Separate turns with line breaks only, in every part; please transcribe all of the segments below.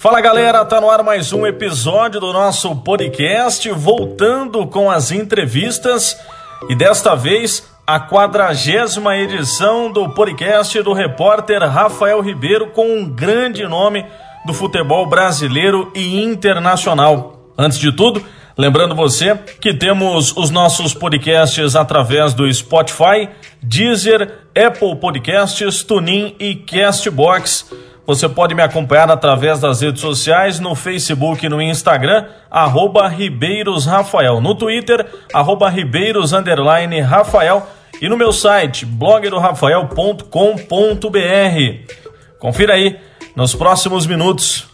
Fala galera, tá no ar mais um episódio do nosso podcast, voltando com as entrevistas e desta vez a quadragésima edição do podcast do repórter Rafael Ribeiro com um grande nome do futebol brasileiro e internacional. Antes de tudo, lembrando você que temos os nossos podcasts através do Spotify, Deezer, Apple Podcasts, TuneIn e Castbox. Você pode me acompanhar através das redes sociais, no Facebook e no Instagram, arroba Ribeiros Rafael, no Twitter, arroba Ribeiros Rafael e no meu site, blogdorafael.com.br. Confira aí, nos próximos minutos,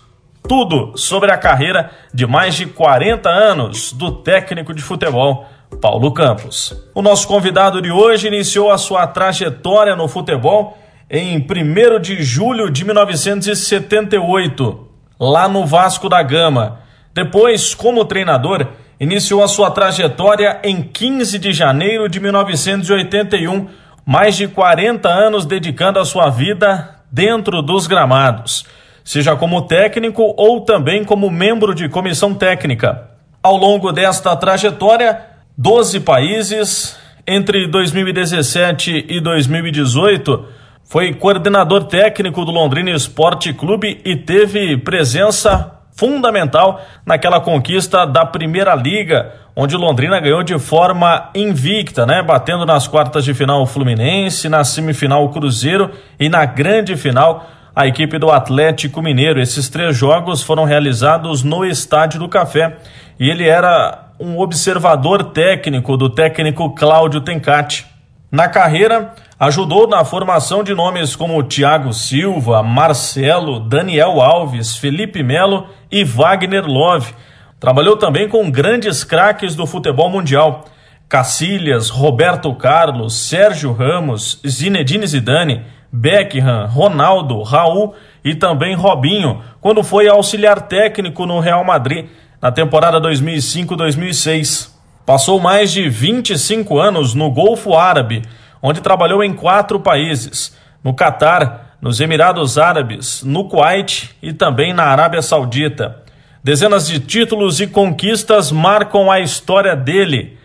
tudo sobre a carreira de mais de 40 anos do técnico de futebol Paulo Campos. O nosso convidado de hoje iniciou a sua trajetória no futebol em 1 de julho de 1978, lá no Vasco da Gama. Depois, como treinador, iniciou a sua trajetória em 15 de janeiro de 1981, mais de 40 anos dedicando a sua vida dentro dos gramados, seja como técnico ou também como membro de comissão técnica. Ao longo desta trajetória, 12 países, entre 2017 e 2018, foi coordenador técnico do Londrina Esporte Clube e teve presença fundamental naquela conquista da Primeira Liga, onde Londrina ganhou de forma invicta, né? Batendo nas quartas de final o Fluminense, na semifinal o Cruzeiro e na grande final a equipe do Atlético Mineiro. Esses três jogos foram realizados no Estádio do Café e ele era um observador técnico do técnico Cláudio Tencati. Na carreira, ajudou na formação de nomes como Thiago Silva, Marcelo, Daniel Alves, Felipe Melo e Wagner Love. Trabalhou também com grandes craques do futebol mundial. Cacilhas, Roberto Carlos, Sérgio Ramos, Zinedine Zidane, Beckham, Ronaldo, Raul e também Robinho, quando foi auxiliar técnico no Real Madrid na temporada 2005-2006. Passou mais de 25 anos no Golfo Árabe, onde trabalhou em quatro países: no Catar, nos Emirados Árabes, no Kuwait e também na Arábia Saudita. Dezenas de títulos e conquistas marcam a história dele.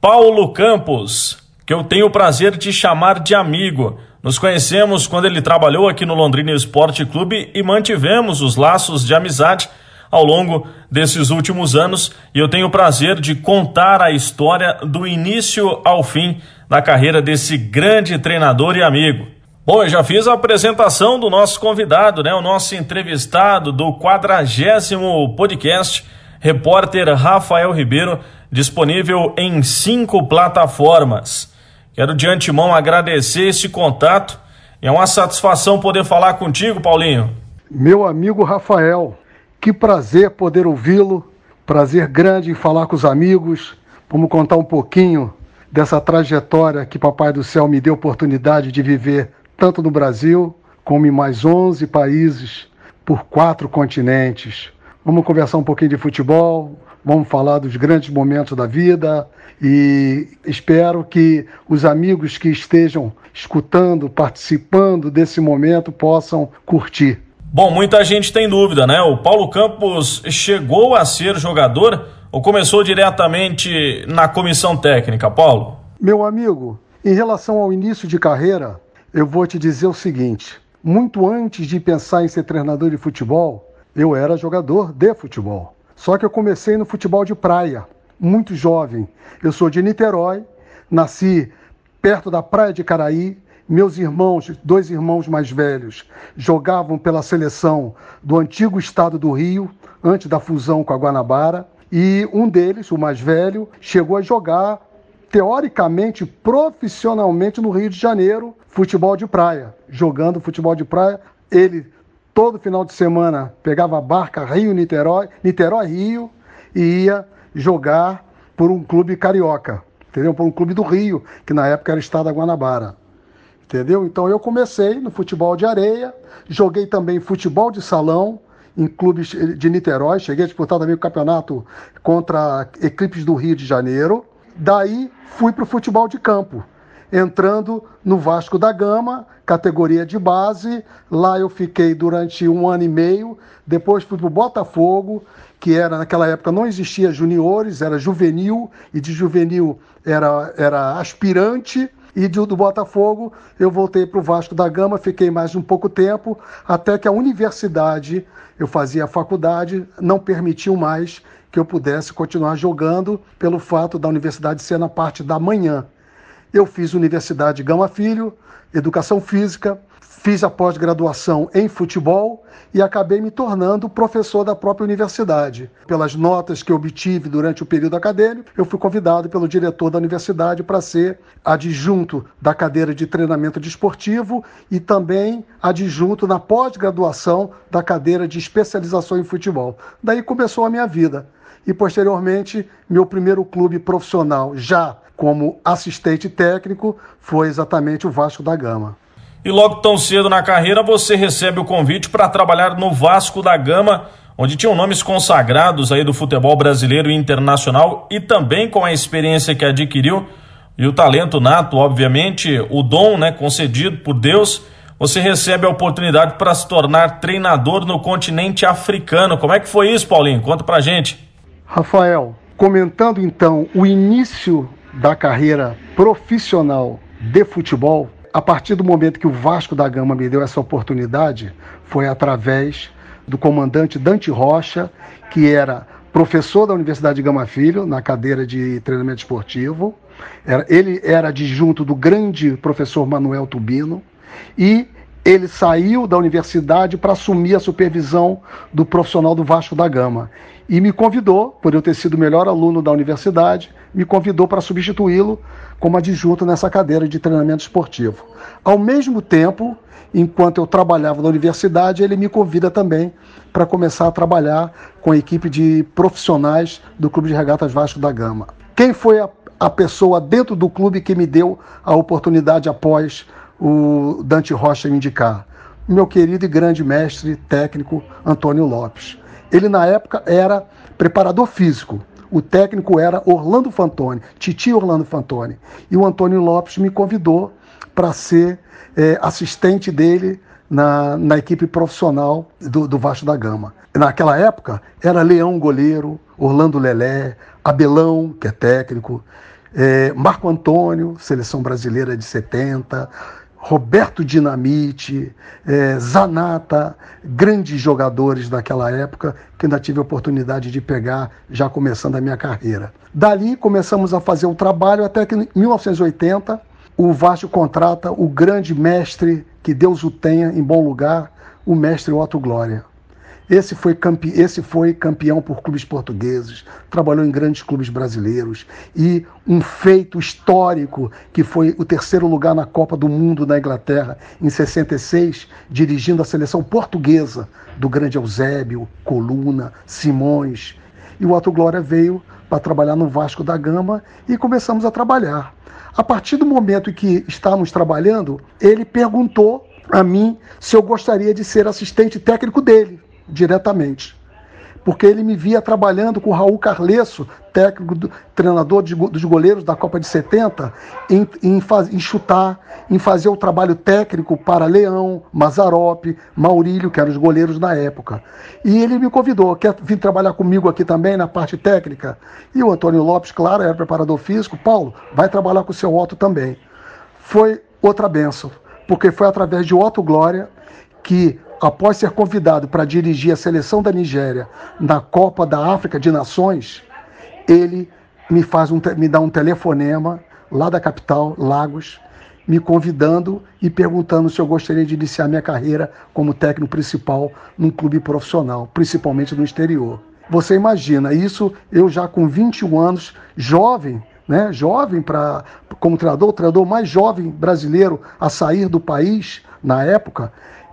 Paulo Campos, que eu tenho o prazer de chamar de amigo. Nos conhecemos quando ele trabalhou aqui no Londrina Esporte Clube e mantivemos os laços de amizade ao longo desses últimos anos e eu tenho o prazer de contar a história do início ao fim da carreira desse grande treinador e amigo. Bom, eu já fiz a apresentação do nosso convidado, né, o nosso entrevistado do quadragésimo podcast, repórter Rafael Ribeiro, disponível em cinco plataformas. Quero de antemão agradecer esse contato. É uma satisfação poder falar contigo, Paulinho.
Meu amigo Rafael, que prazer poder ouvi-lo, prazer grande em falar com os amigos. Vamos contar um pouquinho dessa trajetória que Papai do Céu me deu oportunidade de viver tanto no Brasil como em mais 11 países por quatro continentes. Vamos conversar um pouquinho de futebol, vamos falar dos grandes momentos da vida e espero que os amigos que estejam escutando, participando desse momento possam curtir.
Bom, muita gente tem dúvida, né? O Paulo Campos chegou a ser jogador ou começou diretamente na comissão técnica, Paulo?
Meu amigo, em relação ao início de carreira, eu vou te dizer o seguinte: muito antes de pensar em ser treinador de futebol, eu era jogador de futebol. Só que eu comecei no futebol de praia, muito jovem. Eu sou de Niterói, nasci perto da praia de Caraí, meus irmãos, dois irmãos mais velhos, jogavam pela seleção do antigo estado do Rio, antes da fusão com a Guanabara, e um deles, o mais velho, chegou a jogar teoricamente, profissionalmente no Rio de Janeiro, futebol de praia. Jogando futebol de praia, ele todo final de semana pegava a barca Rio-Niterói, Niterói-Rio e ia jogar por um clube carioca, entendeu? Por um clube do Rio, que na época era o estado da Guanabara. Entendeu? Então eu comecei no futebol de areia, joguei também futebol de salão em clubes de Niterói, cheguei a disputar também o campeonato contra equipes do Rio de Janeiro. Daí fui para o futebol de campo. entrando no Vasco da Gama, categoria de base. Lá eu fiquei durante um ano e meio. Depois fui para o Botafogo, que era naquela época não existia juniores, era juvenil, e de juvenil era, era aspirante. E do, do Botafogo eu voltei para o Vasco da Gama, fiquei mais um pouco tempo, até que a universidade, eu fazia a faculdade, não permitiu mais que eu pudesse continuar jogando pelo fato da universidade ser na parte da manhã. Eu fiz Universidade Gama Filho, Educação Física, fiz a pós-graduação em futebol e acabei me tornando professor da própria universidade. Pelas notas que obtive durante o período acadêmico, eu fui convidado pelo diretor da universidade para ser adjunto da cadeira de treinamento desportivo e também adjunto na pós-graduação da cadeira de especialização em futebol. Daí começou a minha vida. E posteriormente, meu primeiro clube profissional, já como assistente técnico, foi exatamente o Vasco da Gama.
E logo tão cedo na carreira você recebe o convite para trabalhar no Vasco da Gama, onde tinham nomes consagrados aí do futebol brasileiro e internacional e também com a experiência que adquiriu e o talento nato, obviamente, o dom, né, concedido por Deus, você recebe a oportunidade para se tornar treinador no continente africano. Como é que foi isso, Paulinho? Conta pra gente.
Rafael, comentando então o início da carreira profissional de futebol, a partir do momento que o Vasco da Gama me deu essa oportunidade, foi através do comandante Dante Rocha, que era professor da Universidade de Gama Filho, na cadeira de treinamento esportivo. Ele era adjunto do grande professor Manuel Tubino e ele saiu da universidade para assumir a supervisão do profissional do Vasco da Gama. E me convidou, por eu ter sido o melhor aluno da universidade, me convidou para substituí-lo como adjunto nessa cadeira de treinamento esportivo. Ao mesmo tempo, enquanto eu trabalhava na universidade, ele me convida também para começar a trabalhar com a equipe de profissionais do Clube de Regatas Vasco da Gama. Quem foi a, a pessoa dentro do clube que me deu a oportunidade após o Dante Rocha me indicar? Meu querido e grande mestre técnico Antônio Lopes. Ele, na época, era preparador físico. O técnico era Orlando Fantoni, Titi Orlando Fantoni. E o Antônio Lopes me convidou para ser é, assistente dele na, na equipe profissional do, do Vasco da Gama. Naquela época, era Leão goleiro, Orlando Lelé, Abelão, que é técnico, é, Marco Antônio, seleção brasileira de 70, Roberto Dinamite, é, Zanata, grandes jogadores daquela época que ainda tive a oportunidade de pegar já começando a minha carreira. Dali começamos a fazer o trabalho até que em 1980 o Vasco contrata o grande mestre, que Deus o tenha em bom lugar, o mestre Otto Glória. Esse foi, campe... Esse foi campeão por clubes portugueses, trabalhou em grandes clubes brasileiros e um feito histórico que foi o terceiro lugar na Copa do Mundo na Inglaterra em 66, dirigindo a seleção portuguesa do grande Eusébio, Coluna, Simões. E o Otto Glória veio para trabalhar no Vasco da Gama e começamos a trabalhar. A partir do momento em que estávamos trabalhando, ele perguntou a mim se eu gostaria de ser assistente técnico dele diretamente. Porque ele me via trabalhando com Raul Carlesso, técnico, do, treinador de, dos goleiros da Copa de 70, em, em, faz, em, chutar, em fazer o trabalho técnico para Leão, Mazarop, Maurílio, que eram os goleiros na época. E ele me convidou, quer vir trabalhar comigo aqui também na parte técnica? E o Antônio Lopes, claro, era preparador físico. Paulo, vai trabalhar com o seu Otto também. Foi outra benção, porque foi através de Otto Glória que após ser convidado para dirigir a seleção da Nigéria na Copa da África de Nações, ele me faz um, me dá um telefonema lá da capital, Lagos, me convidando e perguntando se eu gostaria de iniciar minha carreira como técnico principal num clube profissional, principalmente no exterior. Você imagina, isso eu já com 21 anos, jovem, né, jovem para como treinador, o treinador mais jovem brasileiro a sair do país na época,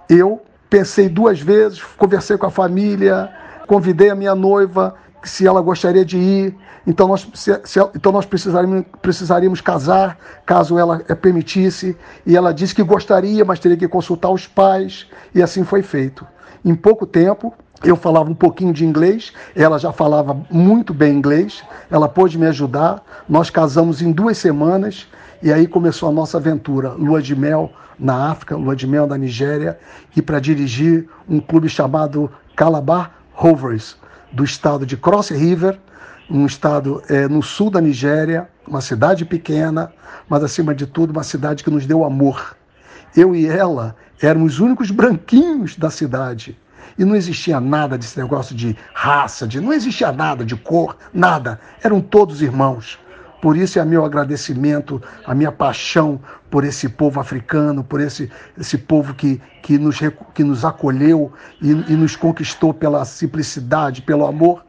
eu Pensei duas vezes, conversei com a família, convidei a minha noiva se ela gostaria de ir. Então nós, se, se, então nós precisaríamos, precisaríamos casar, caso ela permitisse. E ela disse que gostaria, mas teria que consultar os pais. E assim foi feito. Em pouco tempo, Eu falava um pouquinho de inglês, ela já falava muito bem inglês, ela pôde me ajudar. Nós casamos em duas semanas e aí começou a nossa aventura, lua de mel na África, lua de mel na Nigéria, e para dirigir um clube chamado Calabar Rovers, do estado de Cross River, um estado é, no sul da Nigéria, uma cidade pequena, mas acima de tudo uma cidade que nos deu amor. Eu e ela éramos os únicos branquinhos da cidade. E não existia nada desse negócio de raça, de não existia nada de cor, nada. Eram todos irmãos. Por isso é meu agradecimento, a minha paixão por esse povo africano, por esse, esse povo que, que, nos, que nos acolheu e, e nos conquistou pela simplicidade, pelo amor.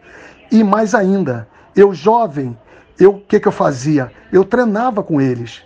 E mais ainda, eu jovem, eu o que, que eu fazia? Eu treinava com eles.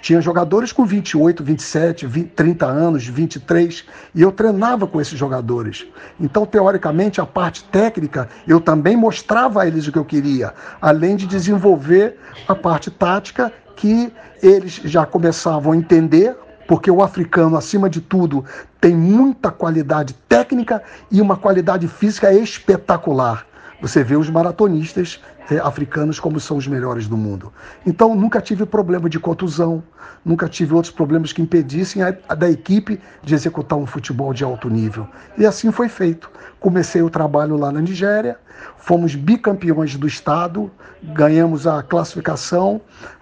Tinha jogadores com 28, 27, 20, 30 anos, 23, e eu treinava com esses jogadores. Então, teoricamente, a parte técnica, eu também mostrava a eles o que eu queria, além de desenvolver a parte tática que eles já começavam a entender, porque o africano, acima de tudo, tem muita qualidade técnica e uma qualidade física espetacular. Você vê os maratonistas africanos como são os melhores do mundo. Então, nunca tive problema de contusão, nunca tive outros problemas que impedissem a, a, da equipe de executar um futebol de alto nível. E assim foi feito. Comecei o trabalho lá na Nigéria, fomos bicampeões do estado, ganhamos a classificação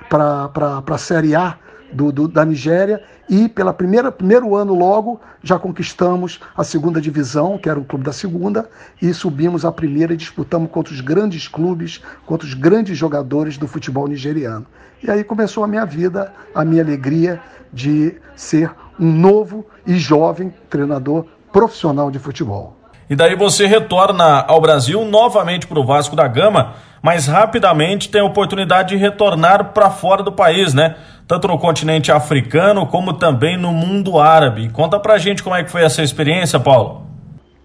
para a Série A do, do, da Nigéria e pela primeira primeiro ano logo já conquistamos a segunda divisão, que era o clube da segunda, e subimos à primeira e disputamos contra os grandes clubes, contra os grandes jogadores do futebol nigeriano. E aí começou a minha vida, a minha alegria de ser um novo e jovem treinador profissional de futebol.
E daí você retorna ao Brasil novamente para o Vasco da Gama, mas rapidamente tem a oportunidade de retornar para fora do país, né? Tanto no continente africano como também no mundo árabe. Conta pra gente como é que foi essa experiência, Paulo.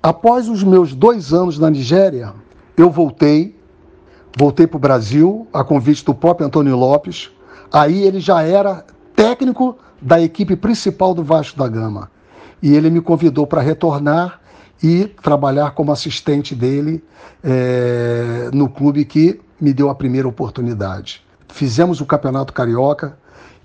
Após os meus dois anos na Nigéria, eu voltei, voltei para o Brasil, a convite do próprio Antônio Lopes. Aí ele já era técnico da equipe principal do Vasco da Gama. E ele me convidou para retornar e trabalhar como assistente dele é, no clube que me deu a primeira oportunidade. Fizemos o Campeonato Carioca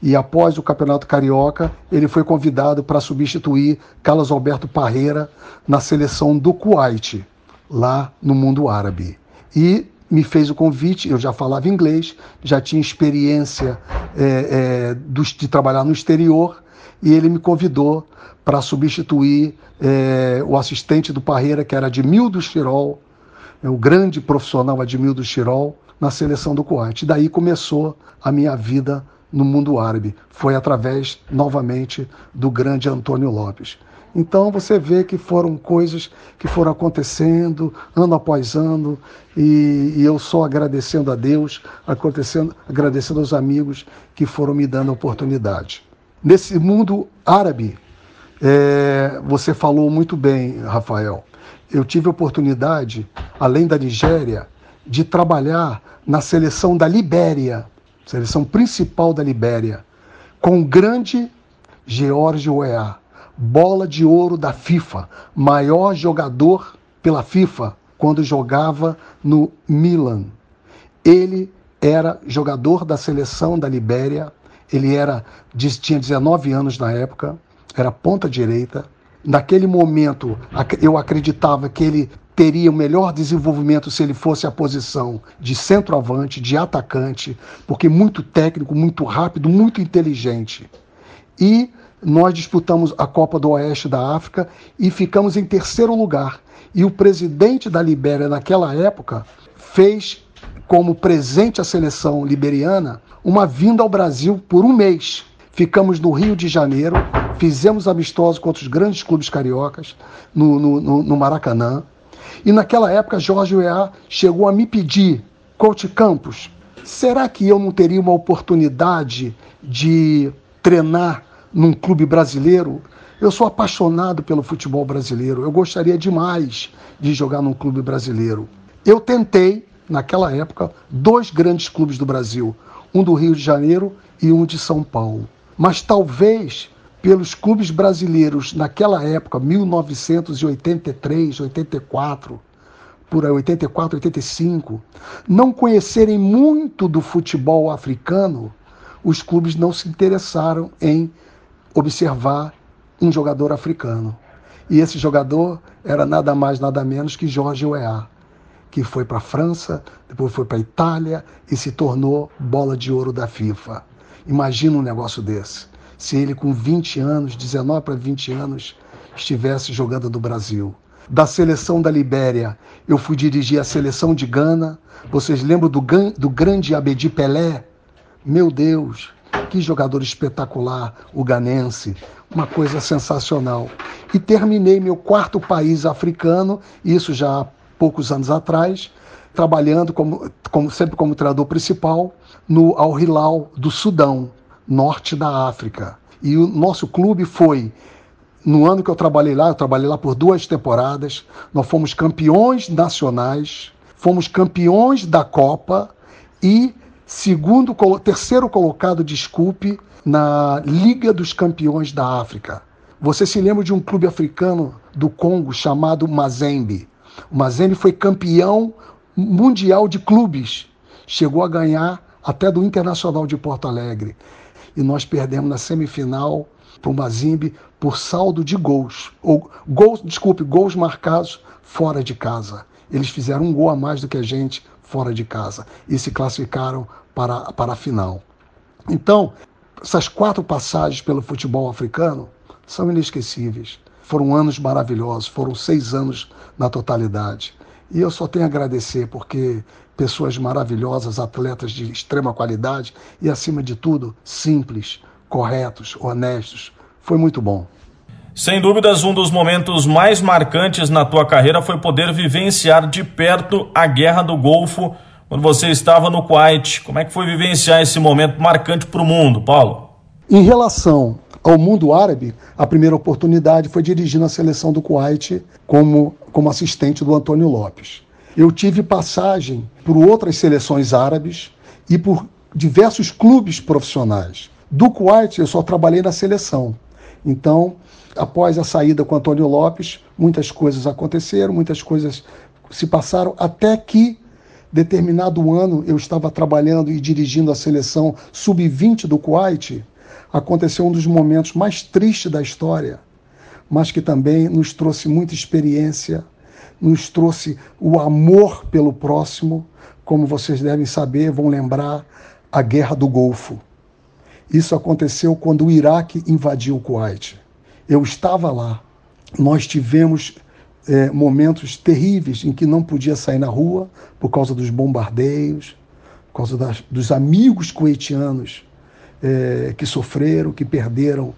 e após o Campeonato Carioca ele foi convidado para substituir Carlos Alberto Parreira na seleção do Kuwait, lá no mundo árabe. E me fez o convite, eu já falava inglês, já tinha experiência é, é, de trabalhar no exterior e ele me convidou para substituir é, o assistente do Parreira, que era Admildo Chirol, é, o grande profissional Admildo Chirol, na seleção do Kuwait. Daí começou a minha vida no mundo árabe. Foi através, novamente, do grande Antônio Lopes. Então você vê que foram coisas que foram acontecendo ano após ano e, e, eu só agradecendo a Deus, agradecendo aos amigos que foram me dando a oportunidade. Nesse mundo árabe, é, você falou muito bem, Rafael. Eu tive a oportunidade, além da Nigéria, de trabalhar na seleção da Libéria, seleção principal da Libéria, com o grande George Weah, bola de ouro da FIFA, maior jogador pela FIFA quando jogava no Milan. Ele era jogador da seleção da Libéria ele era tinha 19 anos na época, era ponta direita. Naquele momento, eu acreditava que ele teria o melhor desenvolvimento se ele fosse a posição de centroavante, de atacante, porque muito técnico, muito rápido, muito inteligente. E nós disputamos a Copa do Oeste da África e ficamos em terceiro lugar. E o presidente da Libéria naquela época fez como presente à seleção liberiana uma vinda ao Brasil por um mês. Ficamos no Rio de Janeiro, fizemos amistosos contra os grandes clubes cariocas no, no, no Maracanã. E naquela época, Jorge Weah chegou a me pedir, Coach Campos, será que eu não teria uma oportunidade de treinar num clube brasileiro? Eu sou apaixonado pelo futebol brasileiro, eu gostaria demais de jogar num clube brasileiro. Eu tentei, naquela época, dois grandes clubes do Brasil, um do Rio de Janeiro e um de São Paulo. Mas talvez pelos clubes brasileiros naquela época, 1983, 84, por aí, 84, 85, não conhecerem muito do futebol africano, os clubes não se interessaram em observar um jogador africano. E esse jogador era nada mais, nada menos que Jorge Weah, que foi para a França, depois foi para a Itália e se tornou bola de ouro da FIFA. Imagina um negócio desse. Se ele, com 20 anos, 19 para 20 anos, estivesse jogando no Brasil. Da seleção da Libéria, eu fui dirigir a seleção de Gana. Vocês lembram do, do grande Abedi Pelé? Meu Deus, que jogador espetacular, o ganense. Uma coisa sensacional. E terminei meu quarto país africano, isso já há poucos anos atrás, trabalhando como, como sempre como treinador principal no Al Hilal do Sudão, norte da África. E o nosso clube foi no ano que eu trabalhei lá, eu trabalhei lá por duas temporadas, nós fomos campeões nacionais, fomos campeões da Copa e segundo, terceiro colocado, desculpe, na Liga dos Campeões da África. Você se lembra de um clube africano do Congo chamado Mazembe? O Mazembe foi campeão mundial de clubes, chegou a ganhar até do Internacional de Porto Alegre. E nós perdemos na semifinal para o Mazembe por saldo de gols. Ou gols, desculpe, gols marcados fora de casa. Eles fizeram um gol a mais do que a gente fora de casa e se classificaram para, para a final. Então, essas quatro passagens pelo futebol africano são inesquecíveis. Foram anos maravilhosos, foram seis anos na totalidade. E eu só tenho a agradecer porque pessoas maravilhosas, atletas de extrema qualidade e, acima de tudo, simples, corretos, honestos. Foi muito bom.
Sem dúvidas, um dos momentos mais marcantes na tua carreira foi poder vivenciar de perto a Guerra do Golfo quando você estava no Kuwait. Como é que foi vivenciar esse momento marcante para o mundo, Paulo?
Em relação ao mundo árabe, a primeira oportunidade foi dirigindo a seleção do Kuwait como, como assistente do Antônio Lopes. Eu tive passagem por outras seleções árabes e por diversos clubes profissionais. Do Kuwait, eu só trabalhei na seleção. Então, após a saída com Antônio Lopes, muitas coisas aconteceram, muitas coisas se passaram, até que, determinado ano, eu estava trabalhando e dirigindo a seleção sub-20 do Kuwait. Aconteceu um dos momentos mais tristes da história, mas que também nos trouxe muita experiência, nos trouxe o amor pelo próximo. Como vocês devem saber, vão lembrar a Guerra do Golfo. Isso aconteceu quando o Iraque invadiu o Kuwait. Eu estava lá. Nós tivemos é, momentos terríveis em que não podia sair na rua por causa dos bombardeios, por causa das, dos amigos coetianos é, que sofreram, que perderam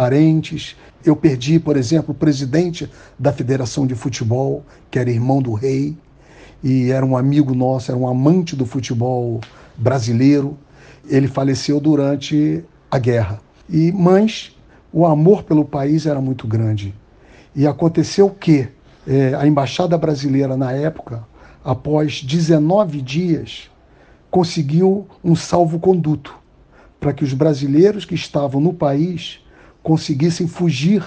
parentes. Eu perdi, por exemplo, o presidente da Federação de Futebol, que era irmão do rei, e era um amigo nosso, era um amante do futebol brasileiro ele faleceu durante a guerra. E mas o amor pelo país era muito grande. E aconteceu que é, a embaixada brasileira na época, após 19 dias, conseguiu um salvo-conduto para que os brasileiros que estavam no país conseguissem fugir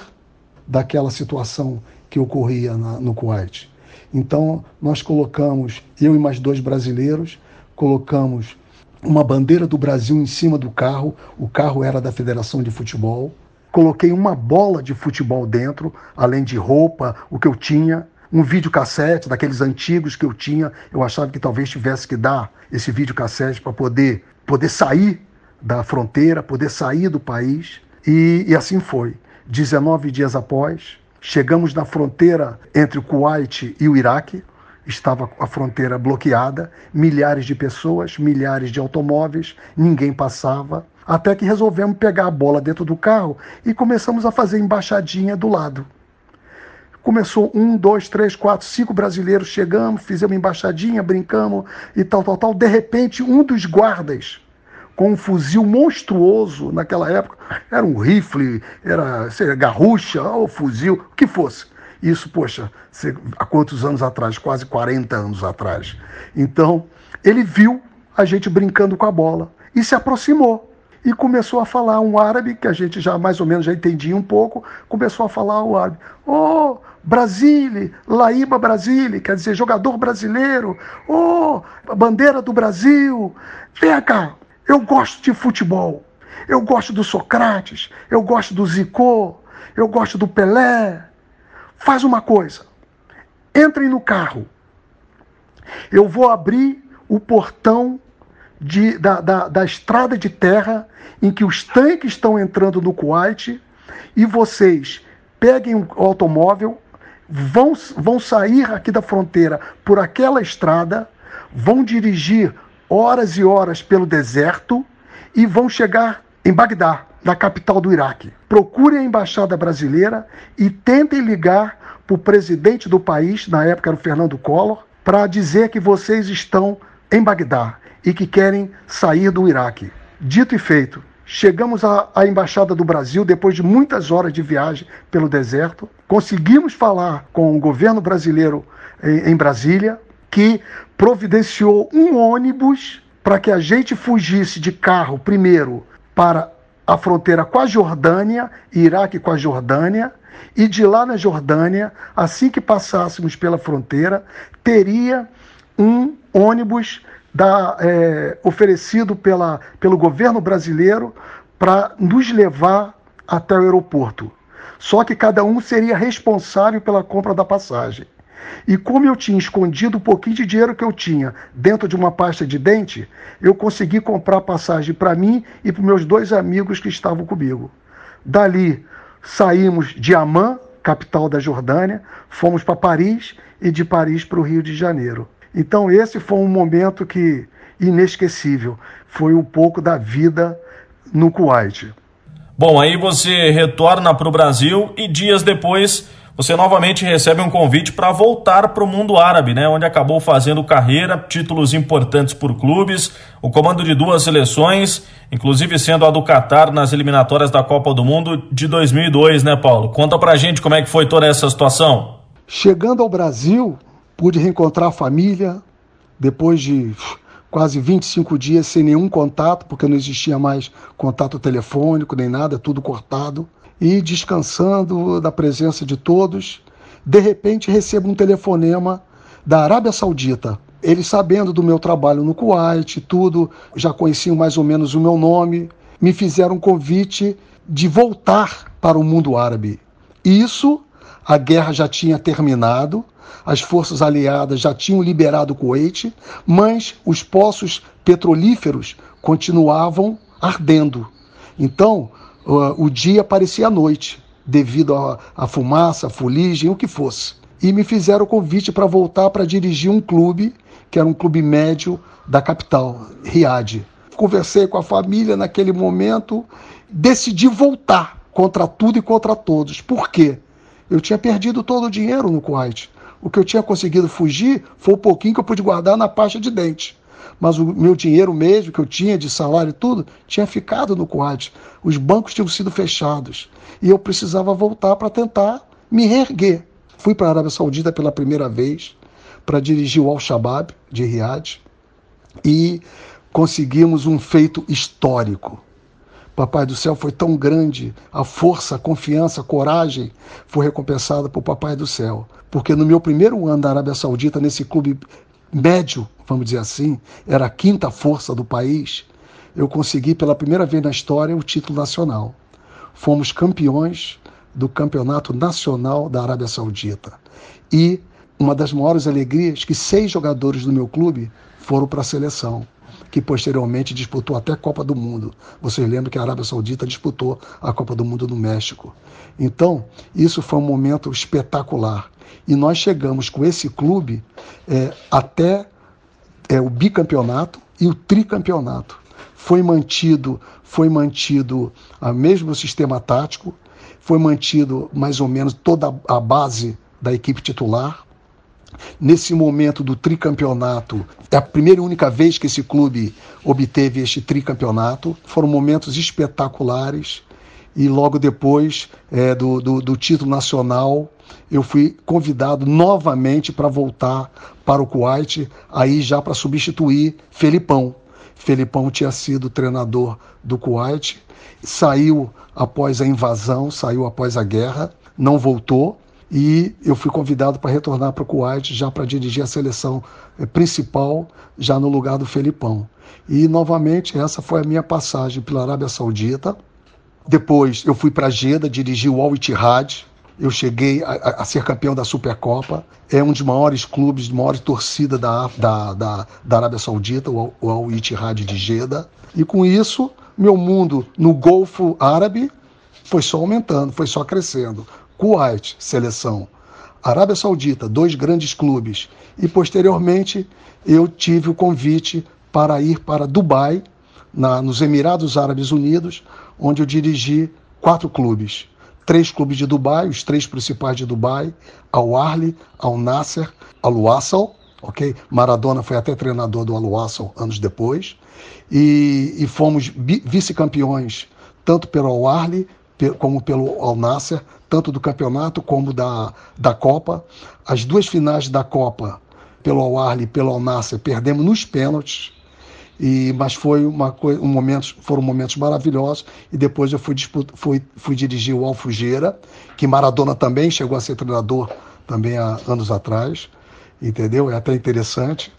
daquela situação que ocorria na, no Kuwait. Então, nós colocamos, eu e mais dois brasileiros, colocamos uma bandeira do Brasil em cima do carro. O carro era da Federação de Futebol. Coloquei uma bola de futebol dentro, além de roupa, o que eu tinha. Um videocassete daqueles antigos que eu tinha. Eu achava que talvez tivesse que dar esse videocassete para poder, poder sair da fronteira, poder sair do país. E, e assim foi. 19 dias após, chegamos na fronteira entre o Kuwait e o Iraque estava a fronteira bloqueada, milhares de pessoas, milhares de automóveis, ninguém passava, até que resolvemos pegar a bola dentro do carro e começamos a fazer embaixadinha do lado. Começou um, dois, três, quatro, cinco brasileiros, chegamos, fizemos embaixadinha, brincamos e tal, tal, tal. De repente, um dos guardas, com um fuzil monstruoso naquela época, era um rifle, era sei, garrucha ou fuzil, o que fosse isso, poxa, há quantos anos atrás? Quase 40 anos atrás. Então, ele viu a gente brincando com a bola e se aproximou. e começou a falar um árabe, que a gente já mais ou menos já entendia um pouco, começou a falar o árabe. Oh, Brasília, Laíba Brasília, quer dizer, jogador brasileiro. Oh, bandeira do Brasil. Vem cá, eu gosto de futebol. Eu gosto do Socrates, eu gosto do Zico, eu gosto do Pelé. Faz uma coisa. Entrem no carro. Eu vou abrir o portão de, da, da, da estrada de terra em que os tanques estão entrando no Kuwait e vocês peguem o automóvel, vão, vão sair aqui da fronteira por aquela estrada, vão dirigir horas e horas pelo deserto e vão chegar em Bagdá, na capital do Iraque. Procurem a embaixada brasileira e tentem ligar para o presidente do país, na época era o Fernando Collor, para dizer que vocês estão em Bagdá e que querem sair do Iraque. Dito e feito, chegamos à, à, Embaixada do Brasil depois de muitas horas de viagem pelo deserto. Conseguimos falar com o governo brasileiro em, em Brasília, que providenciou um ônibus para que a gente fugisse de carro primeiro para a fronteira com a Jordânia, Iraque com a Jordânia, e de lá na Jordânia, assim que passássemos pela fronteira, teria um ônibus da, é, oferecido pela, pelo governo brasileiro para nos levar até o aeroporto. Só que cada um seria responsável pela compra da passagem. E como eu tinha escondido um pouquinho de dinheiro que eu tinha dentro de uma pasta de dente, eu consegui comprar passagem para mim e para meus dois amigos que estavam comigo. Dali saímos de Amman, capital da Jordânia, fomos para Paris e de Paris para o Rio de Janeiro. Então esse foi um momento que inesquecível, foi um pouco da vida no Kuwait.
Bom, aí você retorna para o Brasil e dias depois você novamente recebe um convite para voltar para o mundo árabe, né, onde acabou fazendo carreira, títulos importantes por clubes, o comando de duas seleções, inclusive sendo a do Catar nas eliminatórias da Copa do Mundo de 2002, né, Paulo? Conta pra gente como é que foi toda essa situação.
Chegando ao Brasil, Pude reencontrar a família depois de quase 25 dias sem nenhum contato, porque não existia mais contato telefônico nem nada, tudo cortado. E descansando da presença de todos, de repente recebo um telefonema da Arábia Saudita. Eles sabendo do meu trabalho no Kuwait, tudo, já conheciam mais ou menos o meu nome, me fizeram um convite de voltar para o mundo árabe. Isso, a guerra já tinha terminado, as forças aliadas já tinham liberado o Kuwait, mas os poços petrolíferos continuavam ardendo. Então, o dia parecia noite, devido à fumaça, à fuligem, o que fosse. E me fizeram o convite para voltar para dirigir um clube, que era um clube médio da capital, Riad. Conversei com a família naquele momento, decidi voltar contra tudo e contra todos. Por quê? Eu tinha perdido todo o dinheiro no Kuwait. O que eu tinha conseguido fugir foi o pouquinho que eu pude guardar na pasta de dente. Mas o meu dinheiro mesmo, que eu tinha de salário e tudo, tinha ficado no Kuwait. Os bancos tinham sido fechados. E eu precisava voltar para tentar me reerguer. Fui para a Arábia Saudita pela primeira vez para dirigir o Al-Shabaab de Riad e conseguimos um feito histórico. Papai do Céu foi tão grande, a força, a confiança, a coragem foi recompensada por Papai do Céu. Porque no meu primeiro ano da Arábia Saudita, nesse clube médio, vamos dizer assim, era a quinta força do país, eu consegui pela primeira vez na história o título nacional. Fomos campeões do Campeonato Nacional da Arábia Saudita. E uma das maiores alegrias que seis jogadores do meu clube foram para a seleção que posteriormente disputou até a Copa do Mundo. Vocês lembram que a Arábia Saudita disputou a Copa do Mundo no México. Então, isso foi um momento espetacular. E nós chegamos com esse clube é, até é, o bicampeonato e o tricampeonato. Foi mantido, foi mantido o mesmo sistema tático, foi mantido mais ou menos toda a base da equipe titular, Nesse momento do tricampeonato, é a primeira e única vez que esse clube obteve este tricampeonato. Foram momentos espetaculares e logo depois é, do, do, do título nacional eu fui convidado novamente para voltar para o Kuwait, aí já para substituir Felipão. Felipão tinha sido treinador do Kuwait, saiu após a invasão, saiu após a guerra, não voltou e eu fui convidado para retornar para o Kuwait já para dirigir a seleção eh, principal, já no lugar do Felipão. E novamente essa foi a minha passagem pela Arábia Saudita. Depois eu fui para Jeddah, dirigi o Al Ittihad, eu cheguei a, a, ser campeão da Supercopa. É um dos maiores clubes, de maior torcida da, da, da, da Arábia Saudita, o, o Al Ittihad de Jeddah. E com isso, meu mundo no Golfo Árabe foi só aumentando, foi só crescendo. Kuwait, seleção. Arábia Saudita, dois grandes clubes. E posteriormente eu tive o convite para ir para Dubai, na, nos Emirados Árabes Unidos, onde eu dirigi quatro clubes três clubes de Dubai, os três principais de Dubai, Al Arli, Al Nasser, Al Wassal, ok? Maradona foi até treinador do Al Wassal anos depois, e, e fomos vice-campeões tanto pelo Al Arli como pelo Al Nasser, tanto do campeonato como da, da Copa. As duas finais da Copa, pelo Al Arli e pelo Al Nasser, perdemos nos pênaltis, e, mas foi uma um momento, foram momentos maravilhosos. E depois eu fui, fui, fui dirigir o Alfugeira, que Maradona também chegou a ser treinador também há anos atrás, entendeu? É até interessante.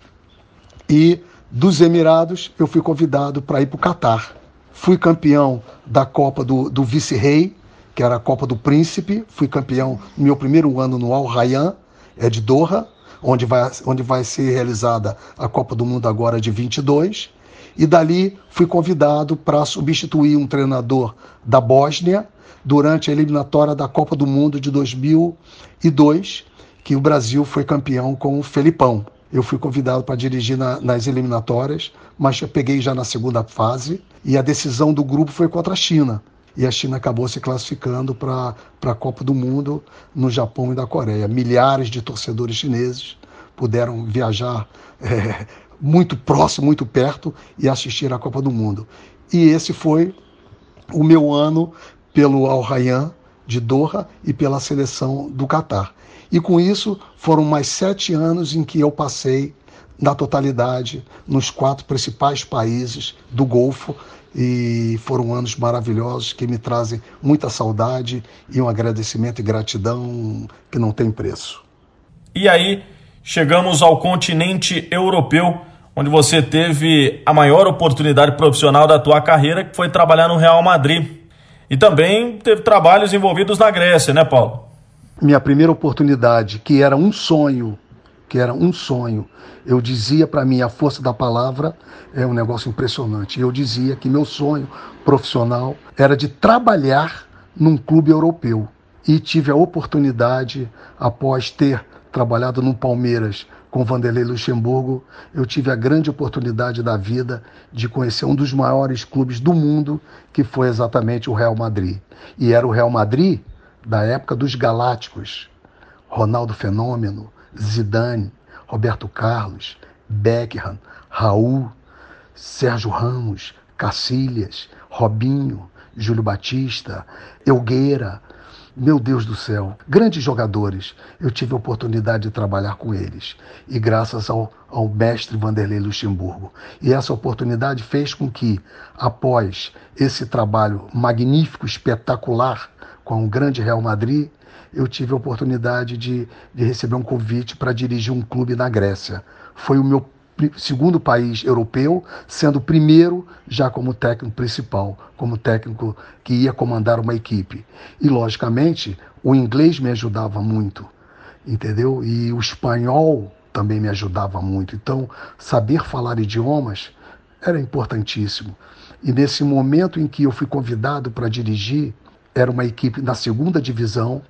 E dos Emirados eu fui convidado para ir para o Catar. Fui campeão da Copa do, do Vice-Rei, que era a Copa do Príncipe. Fui campeão no meu primeiro ano no Al Rayyan, é de Doha onde vai, onde vai ser realizada a Copa do Mundo agora de 22. E dali fui convidado para substituir um treinador da Bósnia durante a eliminatória da Copa do Mundo de 2002, que o Brasil foi campeão com o Felipão. Eu fui convidado para dirigir na, nas eliminatórias, mas eu peguei já na segunda fase e a decisão do grupo foi contra a China e a China acabou se classificando para a Copa do Mundo no Japão e na Coreia. Milhares de torcedores chineses puderam viajar é, muito próximo, muito perto e assistir à Copa do Mundo. E esse foi o meu ano pelo Al Rayyan de Doha e pela seleção do Catar. E com isso foram mais sete anos em que eu passei na totalidade nos quatro principais países do Golfo, e foram anos maravilhosos que me trazem muita saudade e um agradecimento e gratidão que não tem preço.
E aí, chegamos ao continente europeu, onde você teve a maior oportunidade profissional da tua carreira, que foi trabalhar no Real Madrid. E também teve trabalhos envolvidos na Grécia, né, Paulo?
Minha primeira oportunidade, que era um sonho que era um sonho. Eu dizia para mim, a força da palavra é um negócio impressionante. Eu dizia que meu sonho profissional era de trabalhar num clube europeu. E tive a oportunidade, após ter trabalhado no Palmeiras com Vanderlei Luxemburgo, eu tive a grande oportunidade da vida de conhecer um dos maiores clubes do mundo, que foi exatamente o Real Madrid. E era o Real Madrid da época dos Galácticos. Ronaldo Fenômeno, Zidane, Roberto Carlos, Beckham, Raul, Sérgio Ramos, Cacilhas, Robinho, Júlio Batista, Elgueira, meu Deus do céu, grandes jogadores. Eu tive a oportunidade de trabalhar com eles. E graças ao, ao mestre Vanderlei Luxemburgo. E essa oportunidade fez com que, após esse trabalho magnífico, espetacular com o grande Real Madrid, eu tive a oportunidade de, de receber um convite para dirigir um clube na Grécia. Foi o meu segundo país europeu, sendo o primeiro já como técnico principal, como técnico que ia comandar uma equipe. E, logicamente, o inglês me ajudava muito, entendeu? E o espanhol também me ajudava muito. Então, saber falar idiomas era importantíssimo. E nesse momento em que eu fui convidado para dirigir, era uma equipe na segunda divisão,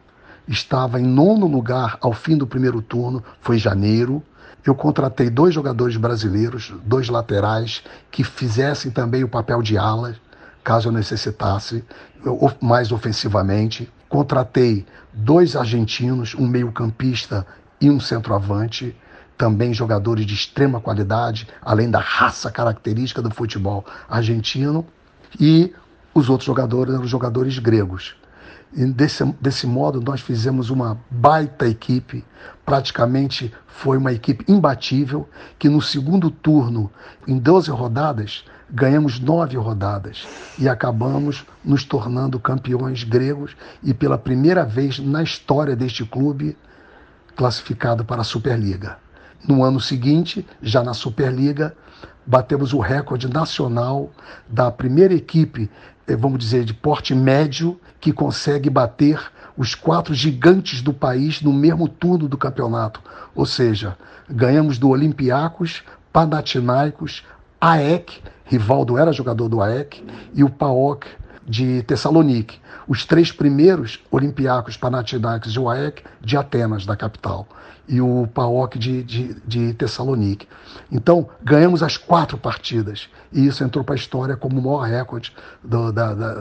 estava em nono lugar ao fim do primeiro turno, foi janeiro. Eu contratei dois jogadores brasileiros, dois laterais, que fizessem também o papel de ala, caso eu necessitasse, mais ofensivamente. Contratei dois argentinos, um meio-campista e um centroavante, também jogadores de extrema qualidade, além da raça característica do futebol argentino. E os outros jogadores eram jogadores gregos. E desse, desse modo, nós fizemos uma baita equipe, praticamente foi uma equipe imbatível, que no segundo turno, em 12 rodadas, ganhamos nove rodadas e acabamos nos tornando campeões gregos e pela primeira vez na história deste clube classificado para a Superliga. No ano seguinte, já na Superliga, batemos o recorde nacional da primeira equipe, vamos dizer, de porte médio, que consegue bater os quatro gigantes do país no mesmo turno do campeonato. Ou seja, ganhamos do Olympiacos, Panathinaikos, AEK, Rivaldo era jogador do AEK, e o PAOK de Tessalonique. Os três primeiros, Olympiacos, Panathinaikos e o AEK, de Atenas, da capital e o PAOK de, de, de Tessalonique. Então, ganhamos as quatro partidas e isso entrou para a história como o maior recorde do, da, da,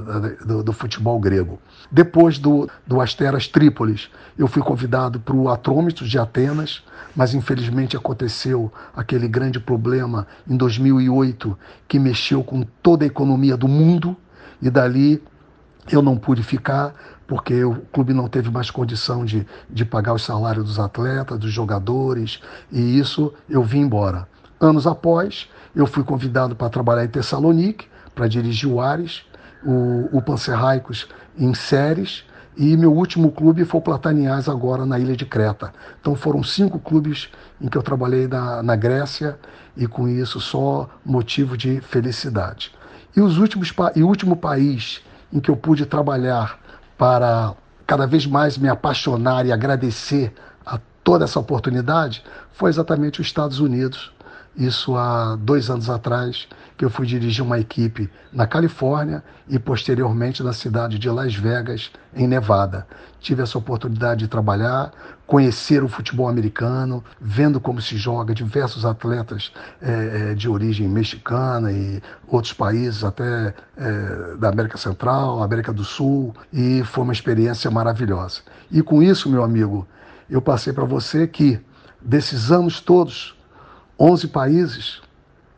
do, do, futebol grego. Depois do, do Asteras Trípolis, eu fui convidado para o Atrômitos de Atenas, mas infelizmente aconteceu aquele grande problema em 2008 que mexeu com toda a economia do mundo e dali eu não pude ficar porque o clube não teve mais condição de, de pagar os salários dos atletas, dos jogadores, e isso eu vim embora. Anos após, eu fui convidado para trabalhar em Tessalonique, para dirigir o Ares, o, o Panserraicos em séries, e meu último clube foi o Plataniás, agora na ilha de Creta. Então foram cinco clubes em que eu trabalhei na, na Grécia, e com isso só motivo de felicidade. E, os últimos, e o último país em que eu pude trabalhar para cada vez mais me apaixonar e agradecer a toda essa oportunidade foi exatamente os Estados Unidos. Isso há dois anos atrás, que eu fui dirigir uma equipe na Califórnia e posteriormente na cidade de Las Vegas, em Nevada. Tive essa oportunidade de trabalhar, conhecer o futebol americano, vendo como se joga diversos atletas é, de origem mexicana e outros países, até é, da América Central, América do Sul, e foi uma experiência maravilhosa. E com isso, meu amigo, eu passei para você que desses anos todos 11 países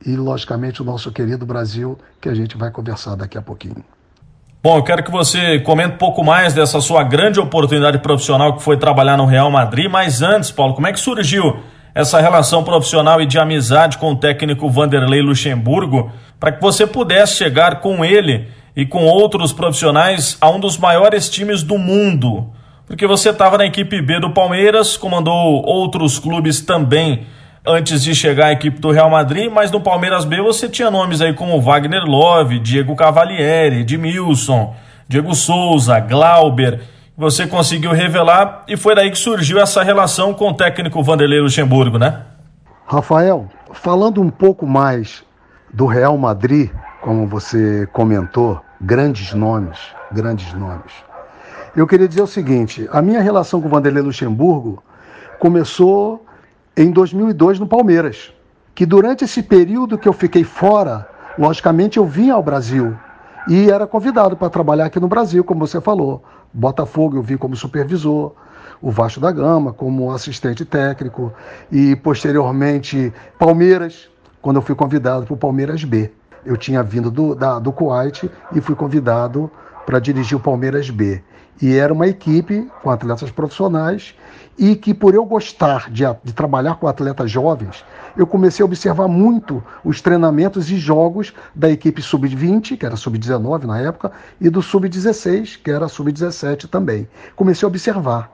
e, logicamente, o nosso querido Brasil, que a gente vai conversar daqui a pouquinho.
Bom, eu quero que você comente um pouco mais dessa sua grande oportunidade profissional que foi trabalhar no Real Madrid. Mas antes, Paulo, como é que surgiu essa relação profissional e de amizade com o técnico Vanderlei Luxemburgo para que você pudesse chegar com ele e com outros profissionais a um dos maiores times do mundo? Porque você estava na equipe B do Palmeiras, comandou outros clubes também antes de chegar à equipe do Real Madrid, mas no Palmeiras B você tinha nomes aí como Wagner Love, Diego Cavalieri, Edmilson, Diego Souza, Glauber. Você conseguiu revelar e foi daí que surgiu essa relação com o técnico Vanderlei Luxemburgo, né?
Rafael, falando um pouco mais do Real Madrid, como você comentou, grandes nomes, grandes nomes. Eu queria dizer o seguinte: a minha relação com o Vanderlei Luxemburgo começou em 2002 no Palmeiras. Que durante esse período que eu fiquei fora, logicamente eu vim ao Brasil e era convidado para trabalhar aqui no Brasil, como você falou. Botafogo eu vim como supervisor, o Vasco da Gama como assistente técnico e posteriormente Palmeiras, quando eu fui convidado para o Palmeiras B. Eu tinha vindo do, da, do Kuwait e fui convidado para dirigir o Palmeiras B. E era uma equipe com atletas profissionais e que por eu gostar de, de, trabalhar com atletas jovens, eu comecei a observar muito os treinamentos e jogos da equipe sub-20, que era sub-19 na época, e do sub-16, que era sub-17 também. Comecei a observar.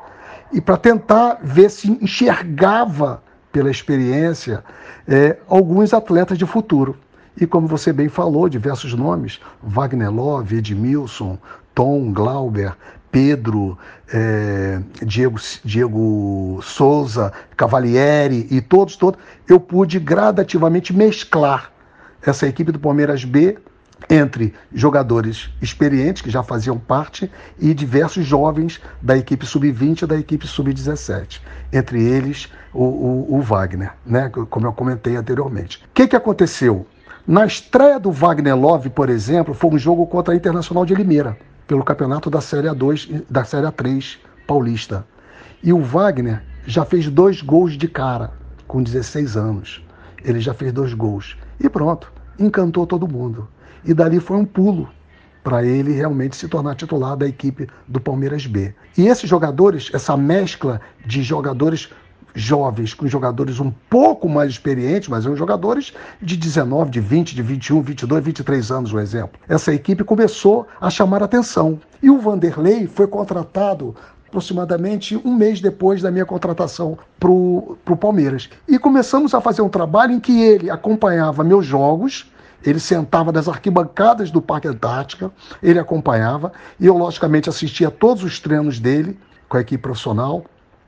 E para tentar ver se enxergava, pela experiência, é, alguns atletas de futuro. E como você bem falou, diversos nomes, Wagner Love, Edmilson, Tom, Glauber, Pedro, é, Diego, Diego Souza, Cavalieri e todos, todos, eu pude gradativamente mesclar essa equipe do Palmeiras B entre jogadores experientes que já faziam parte e diversos jovens da equipe sub-20 e da equipe sub-17, entre eles o, o, o, Wagner, né, como eu comentei anteriormente. O que, que aconteceu? Na estreia do Wagner Love, por exemplo, foi um jogo contra a Internacional de Limeira pelo campeonato da Série A2, da Série A3 paulista. E o Wagner já fez dois gols de cara, com 16 anos. Ele já fez dois gols. E pronto, encantou todo mundo. E dali foi um pulo para ele realmente se tornar titular da equipe do Palmeiras B. E esses jogadores, essa mescla de jogadores jovens com jogadores um pouco mais experientes, mas são jogadores de 19, de 20, de 21, 22, 23 anos, um exemplo. Essa equipe começou a chamar atenção. E o Vanderlei foi contratado aproximadamente um mês depois da minha contratação para o Palmeiras. E começamos a fazer um trabalho em que ele acompanhava meus jogos, ele sentava nas arquibancadas do Parque Antártica, ele acompanhava, e eu, logicamente, assistia todos os treinos dele com a equipe profissional.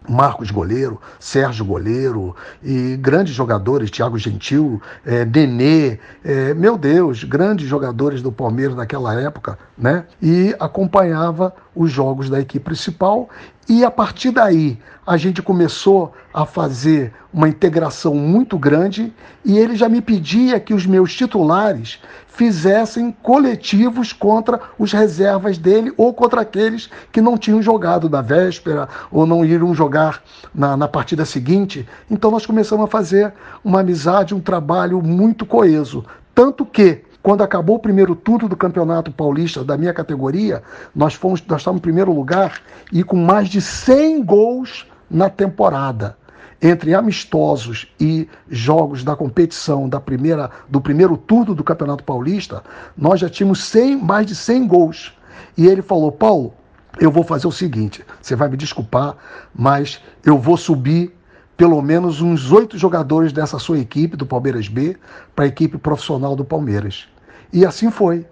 Marcos Goleiro, Sérgio Goleiro e grandes jogadores, Thiago Gentil, é, Nenê, é, meu Deus, grandes jogadores do Palmeiras naquela época, né? E acompanhava os jogos da equipe principal e a partir daí a gente começou a fazer uma integração muito grande e ele já me pedia que os meus titulares fizessem coletivos contra os reservas dele ou contra aqueles que não tinham jogado na véspera ou não iriam jogar na, na partida seguinte. Então nós começamos a fazer uma amizade, um trabalho muito coeso. Tanto que quando acabou o primeiro turno do Campeonato Paulista da minha categoria, nós fomos, nós estávamos em primeiro lugar e com mais de 100 gols na temporada. Entre amistosos e jogos da competição da primeira, do primeiro turno do Campeonato Paulista, nós já tínhamos 100, mais de 100 gols. E ele falou: Paulo, eu vou fazer o seguinte: você vai me desculpar, mas eu vou subir pelo menos uns oito jogadores dessa sua equipe, do Palmeiras B, para a equipe profissional do Palmeiras. E assim foi.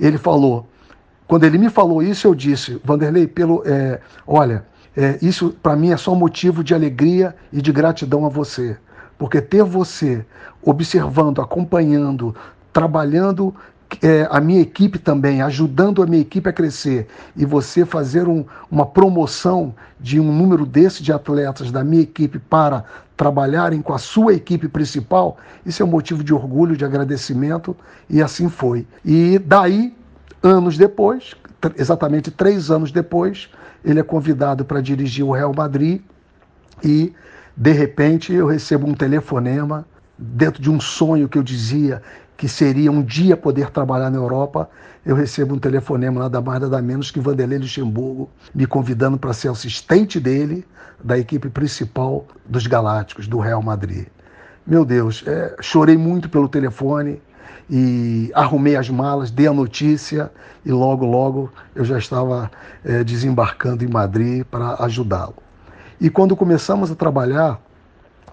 Ele falou. Quando ele me falou isso, eu disse, Vanderlei, pelo, é, olha, é, isso para mim é só motivo de alegria e de gratidão a você. Porque ter você observando, acompanhando, trabalhando é, a minha equipe também, ajudando a minha equipe a crescer, e você fazer um, uma promoção de um número desse de atletas da minha equipe para trabalharem com a sua equipe principal, isso é um motivo de orgulho, de agradecimento, e assim foi. E daí, anos depois, exatamente três anos depois, ele é convidado para dirigir o Real Madrid e, de repente, eu recebo um telefonema dentro de um sonho que eu dizia que seria um dia poder trabalhar na Europa, eu recebo um telefonema nada mais nada menos que Vanderlei Luxemburgo me convidando para ser assistente dele da equipe principal dos Galácticos, do Real Madrid. Meu Deus, é, chorei muito pelo telefone e arrumei as malas, dei a notícia e logo, logo eu já estava é, desembarcando em Madrid para ajudá-lo. E quando começamos a trabalhar,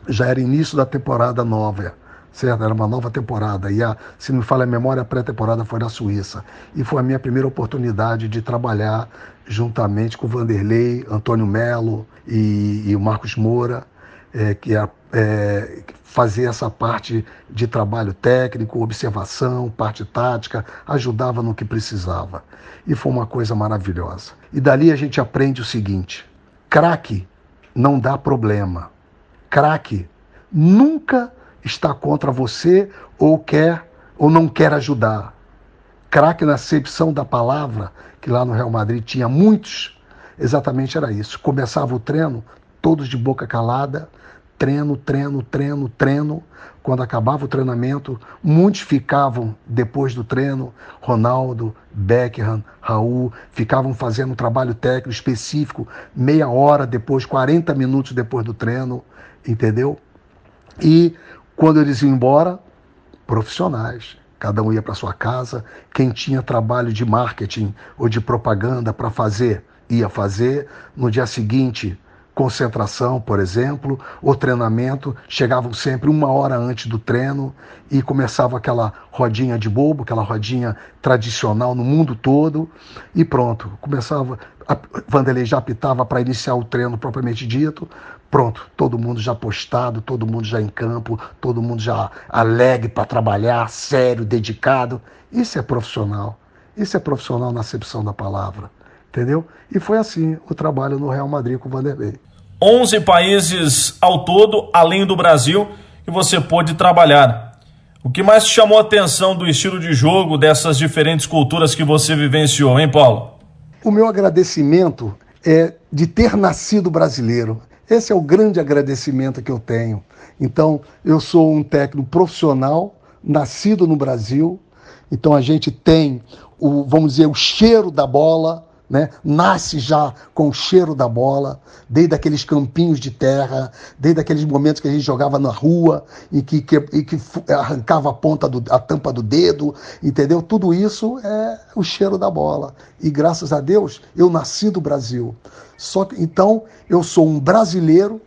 já era início da temporada nova certo? Era uma nova temporada. E, a, se não me falha a memória, a pré-temporada foi na Suíça. E foi a minha primeira oportunidade de trabalhar juntamente com o Vanderlei, Antônio Melo e, e o Marcos Moura, é, que é, é, fazer essa parte de trabalho técnico, observação, parte tática, ajudava no que precisava. E foi uma coisa maravilhosa. E dali a gente aprende o seguinte: craque não dá problema. Craque nunca está contra você ou quer ou não quer ajudar. Craque na acepção da palavra, que lá no Real Madrid tinha muitos, exatamente era isso. Começava o treino, todos de boca calada, treino, treino, treino, treino. Quando acabava o treinamento, muitos ficavam depois do treino, Ronaldo, Beckham, Raul, ficavam fazendo um trabalho técnico específico, meia hora depois, 40 minutos depois do treino, entendeu? E quando eles iam embora, profissionais. Cada um ia para sua casa. Quem tinha trabalho de marketing ou de propaganda para fazer, ia fazer. No dia seguinte, concentração, por exemplo, ou treinamento, chegavam sempre uma hora antes do treino e começava aquela rodinha de bobo, aquela rodinha tradicional no mundo todo, e pronto, começava, a Vanderlei já apitava para iniciar o treino propriamente dito, pronto, todo mundo já postado, todo mundo já em campo, todo mundo já alegre para trabalhar, sério, dedicado. Isso é profissional. Isso é profissional na acepção da palavra. Entendeu? E foi assim o trabalho no Real Madrid com o Vanderlei.
11 países ao todo, além do Brasil, que você pôde trabalhar. O que mais te chamou a atenção do estilo de jogo dessas diferentes culturas que você vivenciou, hein, Paulo?
O meu agradecimento é de ter nascido brasileiro. Esse é o grande agradecimento que eu tenho. Então, eu sou um técnico profissional, nascido no Brasil, Então a gente tem o, vamos dizer, o cheiro da bola, né? nasce já com o cheiro da bola, desde aqueles campinhos de terra, desde aqueles momentos que a gente jogava na rua e que, que, e que arrancava a ponta do, a tampa do dedo, entendeu? Tudo isso é o cheiro da bola. E graças a Deus eu nasci do Brasil. Só que então eu sou um brasileiro,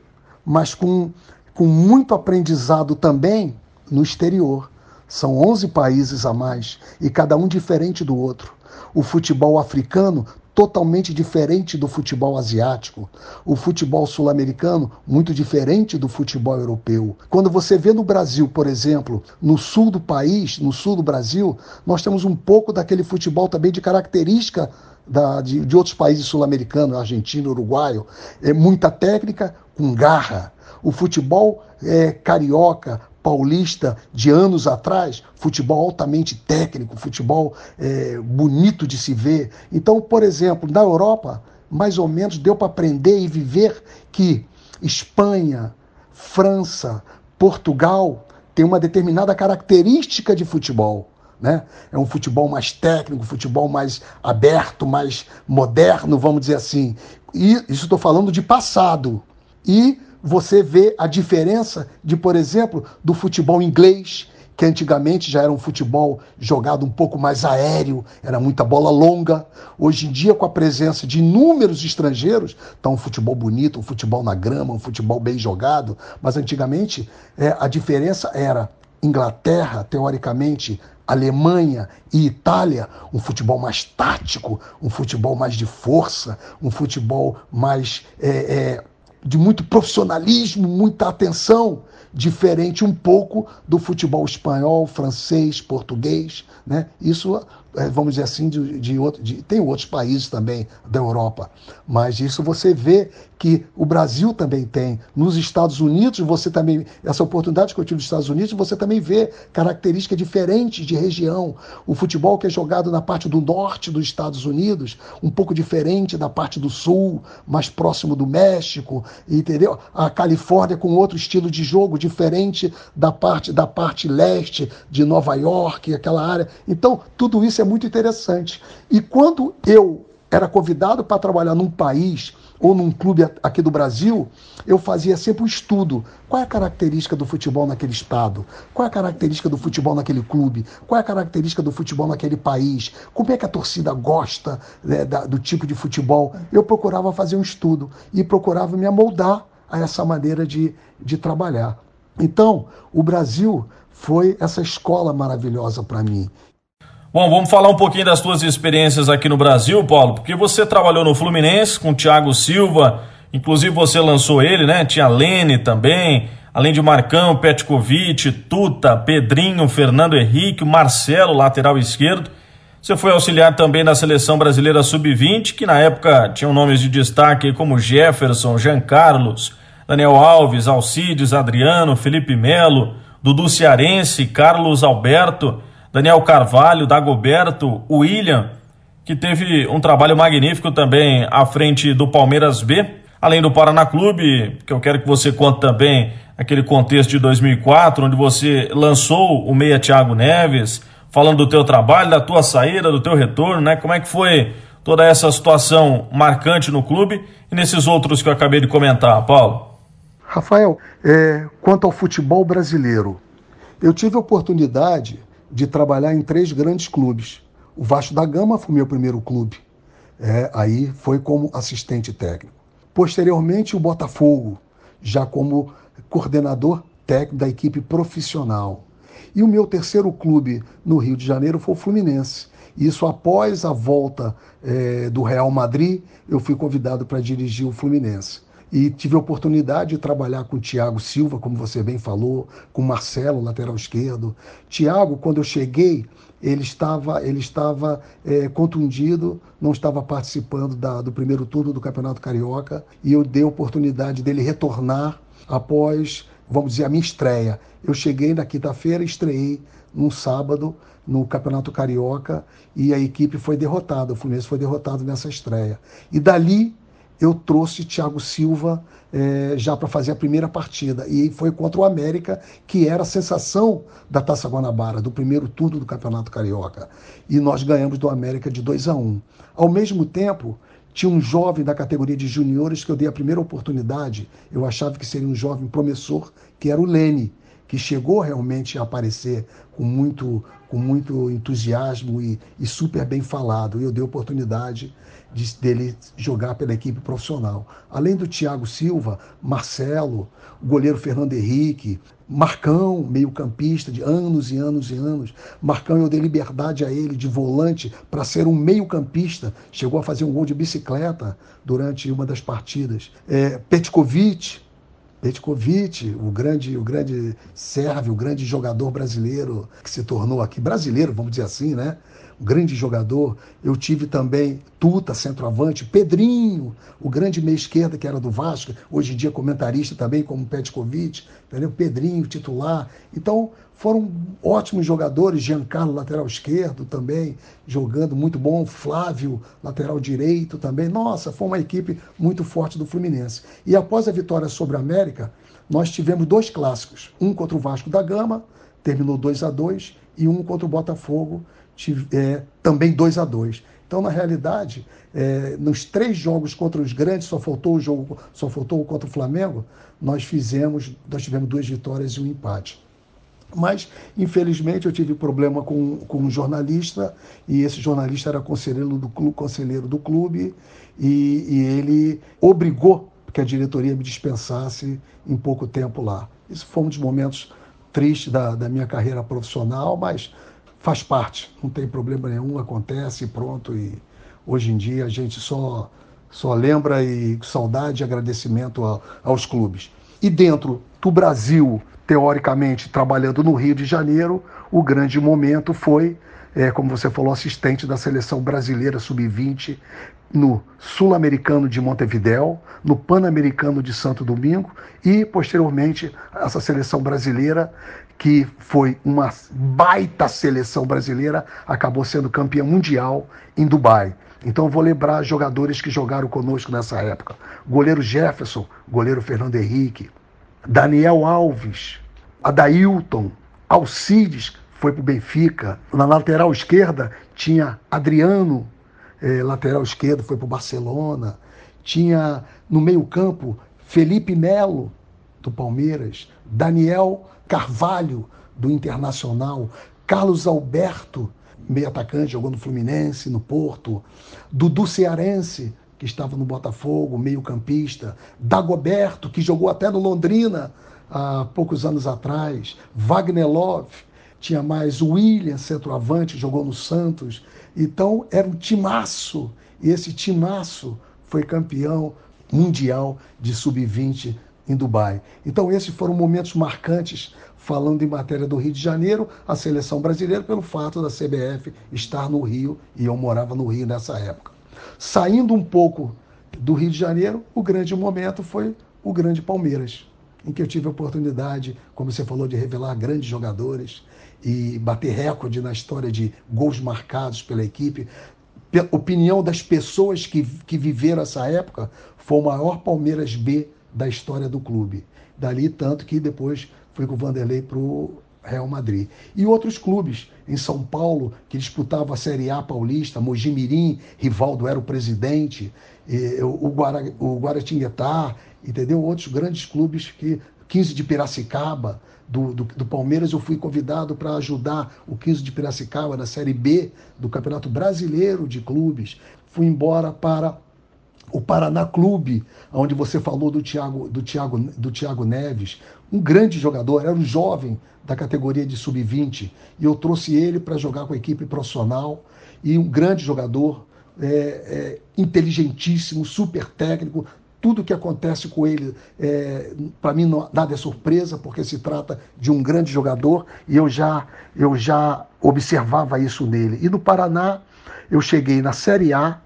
mas com, com muito aprendizado também no exterior. São 11 países a mais e cada um diferente do outro. O futebol africano totalmente diferente do futebol asiático. O futebol sul-americano, muito diferente do futebol europeu. Quando você vê no Brasil, por exemplo, no sul do país, no sul do Brasil, nós temos um pouco daquele futebol também de característica da, de, de outros países sul-americanos, argentino, uruguaio. É muita técnica com garra. O futebol é, carioca, paulista de anos atrás, futebol altamente técnico, futebol é, bonito de se ver. Então, por exemplo, na Europa, mais ou menos deu para aprender e viver que Espanha, França, Portugal tem uma determinada característica de futebol. Né? É um futebol mais técnico, futebol mais aberto, mais moderno, vamos dizer assim. E isso estou falando de passado. E você vê a diferença de, por exemplo, do futebol inglês, que antigamente já era um futebol jogado um pouco mais aéreo, era muita bola longa. Hoje em dia, com a presença de inúmeros estrangeiros, está um futebol bonito, um futebol na grama, um futebol bem jogado. Mas antigamente é, a diferença era Inglaterra, teoricamente, Alemanha e Itália, um futebol mais tático, um futebol mais de força, um futebol mais. É, é, de muito profissionalismo, muita atenção, diferente um pouco do futebol espanhol, francês, português. Né? Isso vamos dizer assim, de, de, outro, de, tem outros países também da Europa, mas isso você vê que o Brasil também tem. Nos Estados Unidos, você também, essa oportunidade que eu tive nos Estados Unidos, você também vê características diferentes de região. O futebol que é jogado na parte do norte dos Estados Unidos, um pouco diferente da parte do sul, mais próximo do México, entendeu? A Califórnia com outro estilo de jogo diferente da parte da parte leste de Nova York, aquela área. Então, tudo isso é muito interessante. E quando eu era convidado para trabalhar num país ou num clube aqui do Brasil, eu fazia sempre um estudo. Qual é a característica do futebol naquele estado? Qual é a característica do futebol naquele clube? Qual é a característica do futebol naquele país? Como é que a torcida gosta né, da, do tipo de futebol? Eu procurava fazer um estudo e procurava me amoldar a essa maneira de, de trabalhar. Então, o Brasil foi essa escola maravilhosa para mim.
Bom, vamos falar um pouquinho das suas experiências aqui no Brasil, Paulo, porque você trabalhou no Fluminense com o Thiago Silva, inclusive você lançou ele, né? Tinha Lene também, além de Marcão, Petkovic, Tuta, Pedrinho, Fernando Henrique, Marcelo, lateral esquerdo. Você foi auxiliar também na seleção brasileira sub-20, que na época tinham nomes de destaque como Jefferson, Jean Carlos, Daniel Alves, Alcides, Adriano, Felipe Melo, Dudu Cearense, Carlos Alberto. Daniel Carvalho, Dagoberto, William, que teve um trabalho magnífico também à frente do Palmeiras B, além do Paraná Clube, que eu quero que você conte também aquele contexto de 2004, onde você lançou o meia Thiago Neves, falando do teu trabalho, da tua saída, do teu retorno, né? Como é que foi toda essa situação marcante no clube e nesses outros que eu acabei de comentar, Paulo?
Rafael, é, quanto ao futebol brasileiro, eu tive a oportunidade de trabalhar em três grandes clubes. O Vasco da Gama foi meu primeiro clube. É, aí foi como assistente técnico. Posteriormente, o Botafogo, já como coordenador técnico da equipe profissional. E o meu terceiro clube no Rio de Janeiro foi o Fluminense. Isso após a volta é, do Real Madrid, eu fui convidado para dirigir o Fluminense e tive a oportunidade de trabalhar com o Thiago Silva, como você bem falou, com o Marcelo, lateral esquerdo. Thiago, quando eu cheguei, ele estava, ele estava é, contundido, não estava participando da, do primeiro turno do Campeonato Carioca, e eu dei a oportunidade dele retornar após, vamos dizer, a minha estreia. Eu cheguei na quinta-feira, estreiei num sábado no Campeonato Carioca e a equipe foi derrotada, o Fluminense foi derrotado nessa estreia. E dali eu trouxe Thiago Silva é, já para fazer a primeira partida. E foi contra o América, que era a sensação da Taça Guanabara, do primeiro turno do Campeonato Carioca. E nós ganhamos do América de 2 a 1 um. Ao mesmo tempo, tinha um jovem da categoria de juniores que eu dei a primeira oportunidade. Eu achava que seria um jovem promissor, que era o Lene, que chegou realmente a aparecer com muito, com muito entusiasmo e, e super bem falado. E eu dei oportunidade de, dele jogar pela equipe profissional. Além do Thiago Silva, Marcelo, o goleiro Fernando Henrique, Marcão, meio-campista de anos e anos e anos. Marcão, eu dei liberdade a ele de volante para ser um meio-campista. Chegou a fazer um gol de bicicleta durante uma das partidas. É, Petkovic, Petkovic, o grande, o grande sérvio, o grande jogador brasileiro que se tornou aqui brasileiro, vamos dizer assim, né? Um grande jogador. Eu tive também Tuta, centroavante, Pedrinho, o grande meia esquerda que era do Vasco, hoje em dia comentarista também, como Petkovic, entendeu? Pedrinho, titular. Então, foram ótimos jogadores, Giancarlo, lateral esquerdo também, jogando muito bom, Flávio, lateral direito também. Nossa, foi uma equipe muito forte do Fluminense. E após a vitória sobre a América, nós tivemos dois clássicos, um contra o Vasco da Gama, terminou 2 a 2 e um contra o Botafogo, é, também 2 a 2 Então, na realidade, é, nos três jogos contra os grandes, só faltou o jogo, só faltou contra o Flamengo, nós fizemos, nós tivemos duas vitórias e um empate. Mas, infelizmente, eu tive problema com, com um jornalista, e esse jornalista era conselheiro do clube, conselheiro do clube e, e ele obrigou que a diretoria me dispensasse em pouco tempo lá. Isso foi um dos momentos tristes da, da minha carreira profissional, mas faz parte, não tem problema nenhum, acontece, pronto. E hoje em dia a gente só, só lembra e saudade e agradecimento a, aos clubes. E dentro do Brasil, teoricamente, trabalhando no Rio de Janeiro, o grande momento foi, é, como você falou, assistente da seleção brasileira sub-20 no Sul-Americano de Montevidéu, no Pan-Americano de Santo Domingo e, posteriormente, essa seleção brasileira que foi uma baita seleção brasileira, acabou sendo campeã mundial em Dubai. Então eu vou lembrar jogadores que jogaram conosco nessa época. Goleiro Jefferson, goleiro Fernando Henrique, Daniel Alves, Adailton, Alcides, foi para o Benfica. Na lateral esquerda tinha Adriano, eh, lateral esquerdo, foi para o Barcelona. Tinha no meio-campo Felipe Melo, do Palmeiras, Daniel Carvalho, do Internacional, Carlos Alberto, meio atacante, jogou no Fluminense, no Porto, Dudu Cearense, que estava no Botafogo, meio campista, Dagoberto, que jogou até no Londrina há poucos anos atrás, Wagner Love, tinha mais o William, centroavante, jogou no Santos. Então era um timaço, e esse timaço foi campeão mundial de sub-20 em Dubai. Então, esses foram momentos marcantes, falando em matéria do Rio de Janeiro, a seleção brasileira, pelo fato da CBF estar no Rio, e eu morava no Rio nessa época. Saindo um pouco do Rio de Janeiro, o grande momento foi o grande Palmeiras, em que eu tive a oportunidade, como você falou, de revelar grandes jogadores e bater recorde na história de gols marcados pela equipe. Opinião das pessoas que, que viveram essa época, foi o maior Palmeiras B da história do clube. Dali, tanto que depois foi com o Vanderlei para o Real Madrid. E outros clubes, em São Paulo, que disputavam a Série A paulista, Mojimirim, Rivaldo era o presidente, o, Guara, o Guaratinguetá, entendeu? Outros grandes clubes que 15 de Piracicaba, do, do, do, Palmeiras, eu fui convidado para ajudar o 15 de Piracicaba na Série B do Campeonato Brasileiro de Clubes. Fui embora para o Paraná Clube, onde você falou do Thiago, do Thiago, do Thiago Neves, um grande jogador, era um jovem da categoria de sub-20, e eu trouxe ele para jogar com a equipe profissional, e um grande jogador, é, é, inteligentíssimo, super técnico, tudo que acontece com ele, é, para mim, não, nada é surpresa, porque se trata de um grande jogador, e eu já, eu já observava isso nele. E no Paraná, eu cheguei na Série A,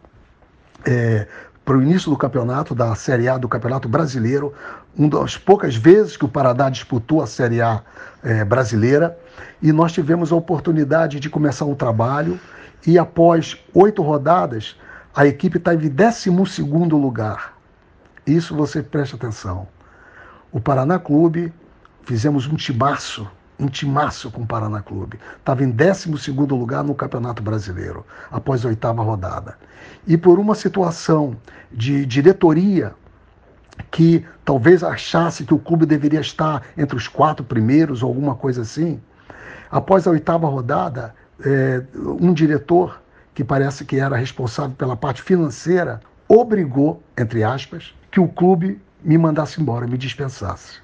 é, para o início do campeonato, da Série A do Campeonato Brasileiro, uma das poucas vezes que o Paraná disputou a Série A é, brasileira, e nós tivemos a oportunidade de começar um trabalho, e após oito rodadas, a equipe está em 12 lugar. Isso você preste atenção. O Paraná Clube, fizemos um timaço, um com o Paraná Clube. Estava em 12 lugar no Campeonato Brasileiro, após a oitava rodada. E por uma situação de diretoria que talvez achasse que o clube deveria estar entre os quatro primeiros ou alguma coisa assim, após a oitava rodada, é, um diretor que parece que era responsável pela parte financeira obrigou, entre aspas, que o clube me mandasse embora, me dispensasse.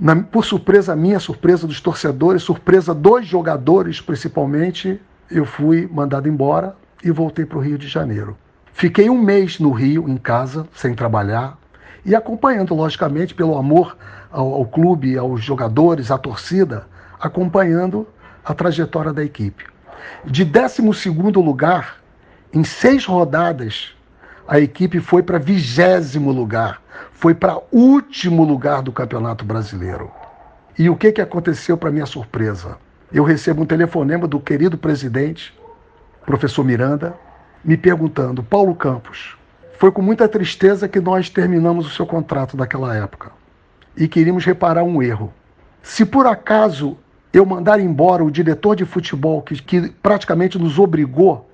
Na, por surpresa minha, surpresa dos torcedores, surpresa dos jogadores principalmente, eu fui mandado embora e voltei para o Rio de Janeiro. Fiquei um mês no Rio, em casa, sem trabalhar, e acompanhando, logicamente, pelo amor ao, ao clube, aos jogadores, à torcida, acompanhando a trajetória da equipe. De 12 lugar, em seis rodadas, a equipe foi para vigésimo lugar, foi para último lugar do Campeonato Brasileiro. E o que, que aconteceu para minha surpresa? Eu recebo um telefonema do querido presidente, professor Miranda, me perguntando: Paulo Campos, foi com muita tristeza que nós terminamos o seu contrato naquela época e queríamos reparar um erro. Se por acaso eu mandar embora o diretor de futebol que, que praticamente nos obrigou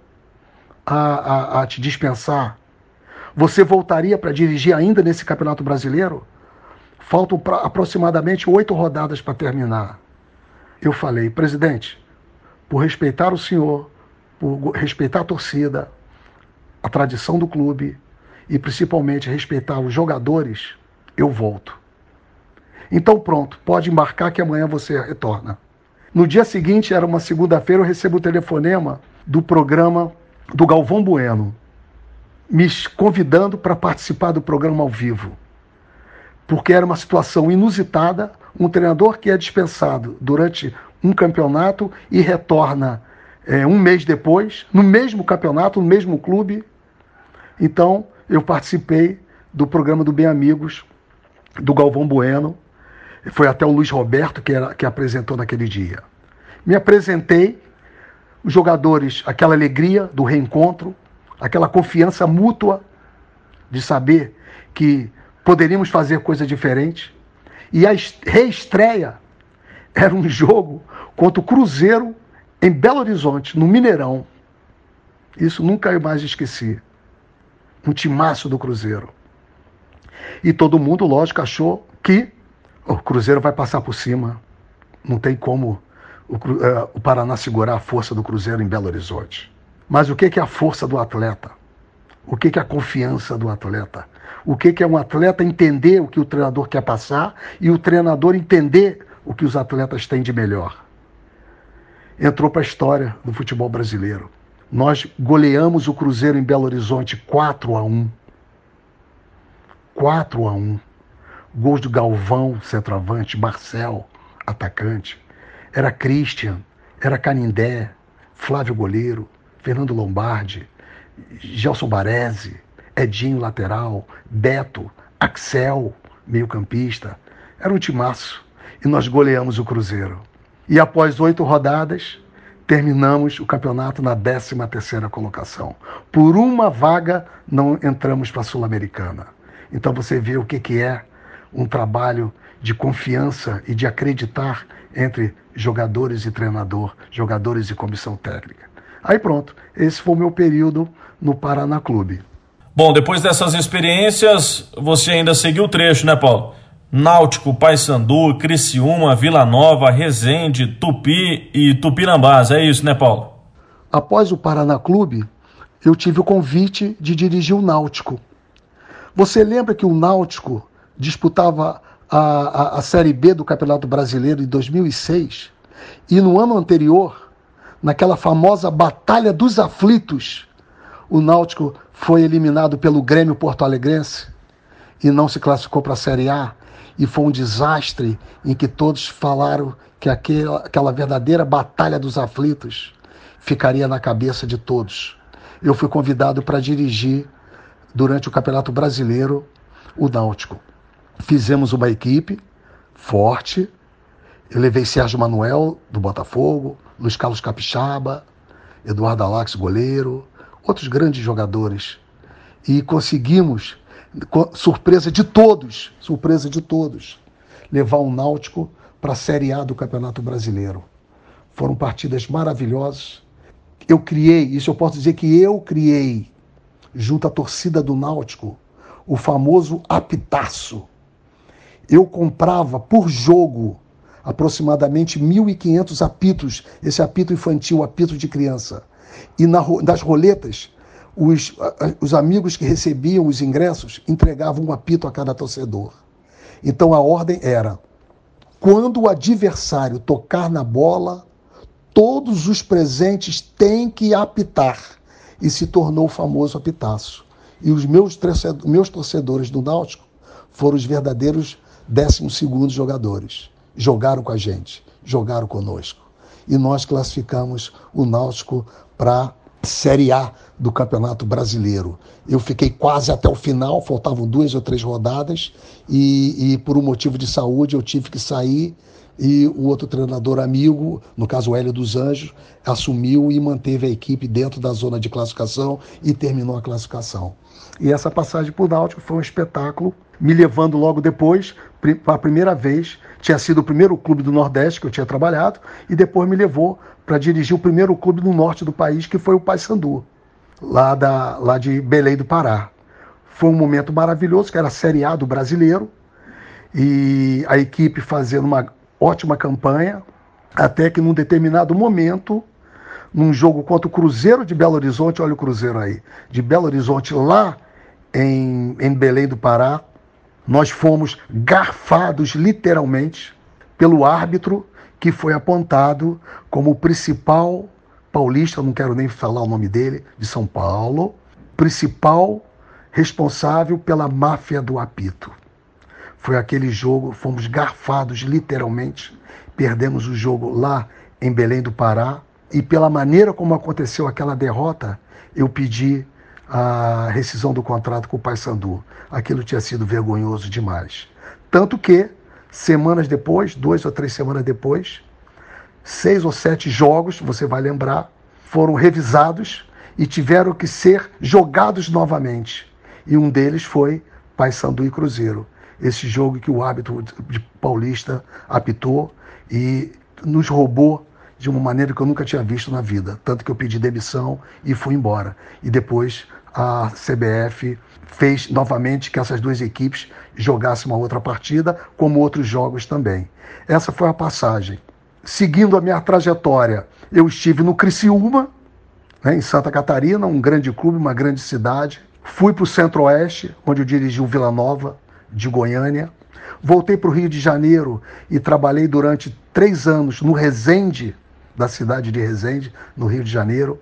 a, a, a te dispensar, você voltaria para dirigir ainda nesse Campeonato Brasileiro? Faltam aproximadamente oito rodadas para terminar. Eu falei, presidente, por respeitar o senhor, por respeitar a torcida, a tradição do clube, e principalmente respeitar os jogadores, eu volto. Então pronto, pode embarcar que amanhã você retorna. No dia seguinte, era uma segunda-feira, eu recebo o telefonema do programa do Galvão Bueno, me convidando para participar do programa ao vivo. Porque era uma situação inusitada, um treinador que é dispensado durante um campeonato e retorna é, um mês depois, no mesmo campeonato, no mesmo clube. Então, eu participei do programa do Bem Amigos, do Galvão Bueno. Foi até o Luiz Roberto que, era, que apresentou naquele dia. Me apresentei, os jogadores, aquela alegria do reencontro, aquela confiança mútua de saber que poderíamos fazer coisa diferente. E a reestreia era um jogo contra o Cruzeiro em Belo Horizonte, no Mineirão. Isso nunca eu mais esqueci um timaço do Cruzeiro. E todo mundo, lógico, achou que o Cruzeiro vai passar por cima. Não tem como o, uh, o Paraná segurar a força do Cruzeiro em Belo Horizonte. Mas o que é a força do atleta? O que é a confiança do atleta? O que é um atleta entender o que o treinador quer passar e o treinador entender o que os atletas têm de melhor? Entrou para a história do futebol brasileiro. Nós goleamos o Cruzeiro em Belo Horizonte 4 a 1. 4 a 1. Gols do Galvão, centroavante, Marcel, atacante. Era Christian, era Canindé, Flávio Goleiro, Fernando Lombardi, Gelson Baresi, Edinho lateral, Beto, Axel, meio-campista. Era um timaço. E nós goleamos o Cruzeiro. E após oito rodadas, terminamos o campeonato na 13 terceira colocação. Por uma vaga não entramos para a Sul-Americana. Então você vê o que, que é um trabalho de confiança e de acreditar entre jogadores e treinador, jogadores e comissão técnica. Aí pronto, esse foi o meu período no Paraná Clube.
Bom, depois dessas experiências, você ainda seguiu o trecho, né, Paulo? Náutico, Paysandu, Criciúma, Vila Nova, Resende, Tupi e Tupinambás. É isso, né, Paulo?
Após o Paraná Clube, eu tive o convite de dirigir o Náutico. Você lembra que o Náutico disputava a, a, a Série B do Campeonato Brasileiro em 2006? E no ano anterior, naquela famosa Batalha dos Aflitos, o Náutico foi eliminado pelo Grêmio Porto Alegrense e não se classificou para a Série A e foi um desastre em que todos falaram que aquela, aquela verdadeira batalha dos aflitos ficaria na cabeça de todos. Eu fui convidado para dirigir durante o Campeonato Brasileiro o Náutico. Fizemos uma equipe forte. Eu levei Sérgio Manuel do Botafogo, Luiz Carlos Capixaba, Eduardo Alax, goleiro, outros grandes jogadores. E conseguimos surpresa de todos, surpresa de todos, levar o Náutico para a Série A do Campeonato Brasileiro. Foram partidas maravilhosas. Eu criei, isso eu posso dizer que eu criei, junto à torcida do Náutico, o famoso apitaço. Eu comprava por jogo aproximadamente 1.500 apitos, esse apito infantil, apito de criança. E na, nas roletas, os, os amigos que recebiam os ingressos entregavam um apito a cada torcedor. Então a ordem era: quando o adversário tocar na bola, todos os presentes têm que apitar. E se tornou o famoso apitaço. E os meus, meus torcedores do Náutico foram os verdadeiros 12 jogadores. Jogaram com a gente, jogaram conosco. E nós classificamos o Náutico para Série A do Campeonato Brasileiro. Eu fiquei quase até o final, faltavam duas ou três rodadas, e, e por um motivo de saúde eu tive que sair e o outro treinador amigo, no caso o Hélio dos Anjos, assumiu e manteve a equipe dentro da zona de classificação e terminou a classificação. E essa passagem por Náutico foi um espetáculo, me levando logo depois, a primeira vez, tinha sido o primeiro clube do Nordeste que eu tinha trabalhado, e depois me levou para dirigir o primeiro clube no norte do país, que foi o Paysandu, lá, da, lá de Belém do Pará. Foi um momento maravilhoso, que era a Série A do brasileiro, e a equipe fazendo uma ótima campanha, até que num determinado momento, num jogo contra o Cruzeiro de Belo Horizonte, olha o Cruzeiro aí, de Belo Horizonte lá em, em Belém do Pará, nós fomos garfados literalmente pelo árbitro que foi apontado como o principal paulista, não quero nem falar o nome dele, de São Paulo, principal responsável pela máfia do apito. Foi aquele jogo, fomos garfados literalmente, perdemos o jogo lá em Belém do Pará, e pela maneira como aconteceu aquela derrota, eu pedi a rescisão do contrato com o Paysandu. Aquilo tinha sido vergonhoso demais. Tanto que, semanas depois, duas ou três semanas depois, seis ou sete jogos, você vai lembrar, foram revisados e tiveram que ser jogados novamente. E um deles foi Paysandu e Cruzeiro esse jogo que o árbitro de Paulista apitou e nos roubou de uma maneira que eu nunca tinha visto na vida. Tanto que eu pedi demissão e fui embora. E depois a CBF fez novamente que essas duas equipes jogassem uma outra partida, como outros jogos também. Essa foi a passagem. Seguindo a minha trajetória, eu estive no Criciúma, né, em Santa Catarina, um grande clube, uma grande cidade. Fui para o Centro-Oeste, onde eu dirigi o Vila Nova, de Goiânia. Voltei para o Rio de Janeiro e trabalhei durante três anos no Resende, da cidade de Resende, no Rio de Janeiro.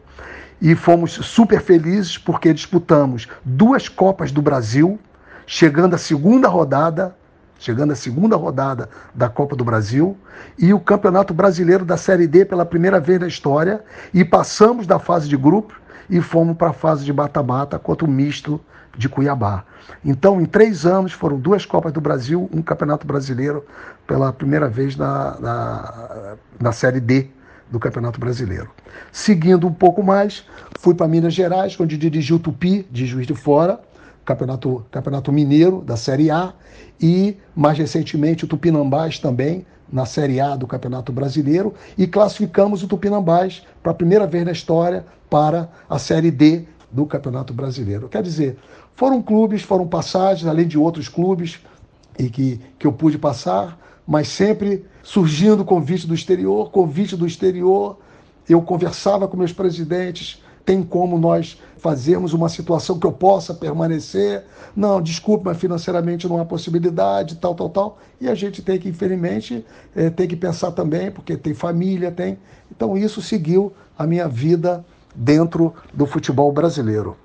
E fomos super felizes porque disputamos duas Copas do Brasil, chegando à segunda rodada, chegando à segunda rodada da Copa do Brasil, e o Campeonato Brasileiro da Série D pela primeira vez na história, e passamos da fase de grupo e fomos para a fase de mata-mata contra o misto de Cuiabá. Então, em três anos, foram duas Copas do Brasil, um Campeonato Brasileiro, pela primeira vez na, na, na Série D do Campeonato Brasileiro. Seguindo um pouco mais, fui para Minas Gerais, onde dirigi o Tupi, de Juiz de Fora, Campeonato, Campeonato Mineiro, da Série A, e, mais recentemente, o Tupinambás também, na Série A do Campeonato Brasileiro, e classificamos o Tupinambás para a primeira vez na história para a Série D do Campeonato Brasileiro. Quer dizer, foram clubes, foram passagens, além de outros clubes e que, que eu pude passar, mas sempre surgindo convite do exterior, convite do exterior. Eu conversava com meus presidentes, tem como nós fazermos uma situação que eu possa permanecer? Não, desculpe, mas financeiramente não há possibilidade, tal, tal, tal. E a gente tem que, infelizmente, é, tem que pensar também, porque tem família, tem. Então isso seguiu a minha vida dentro do futebol brasileiro.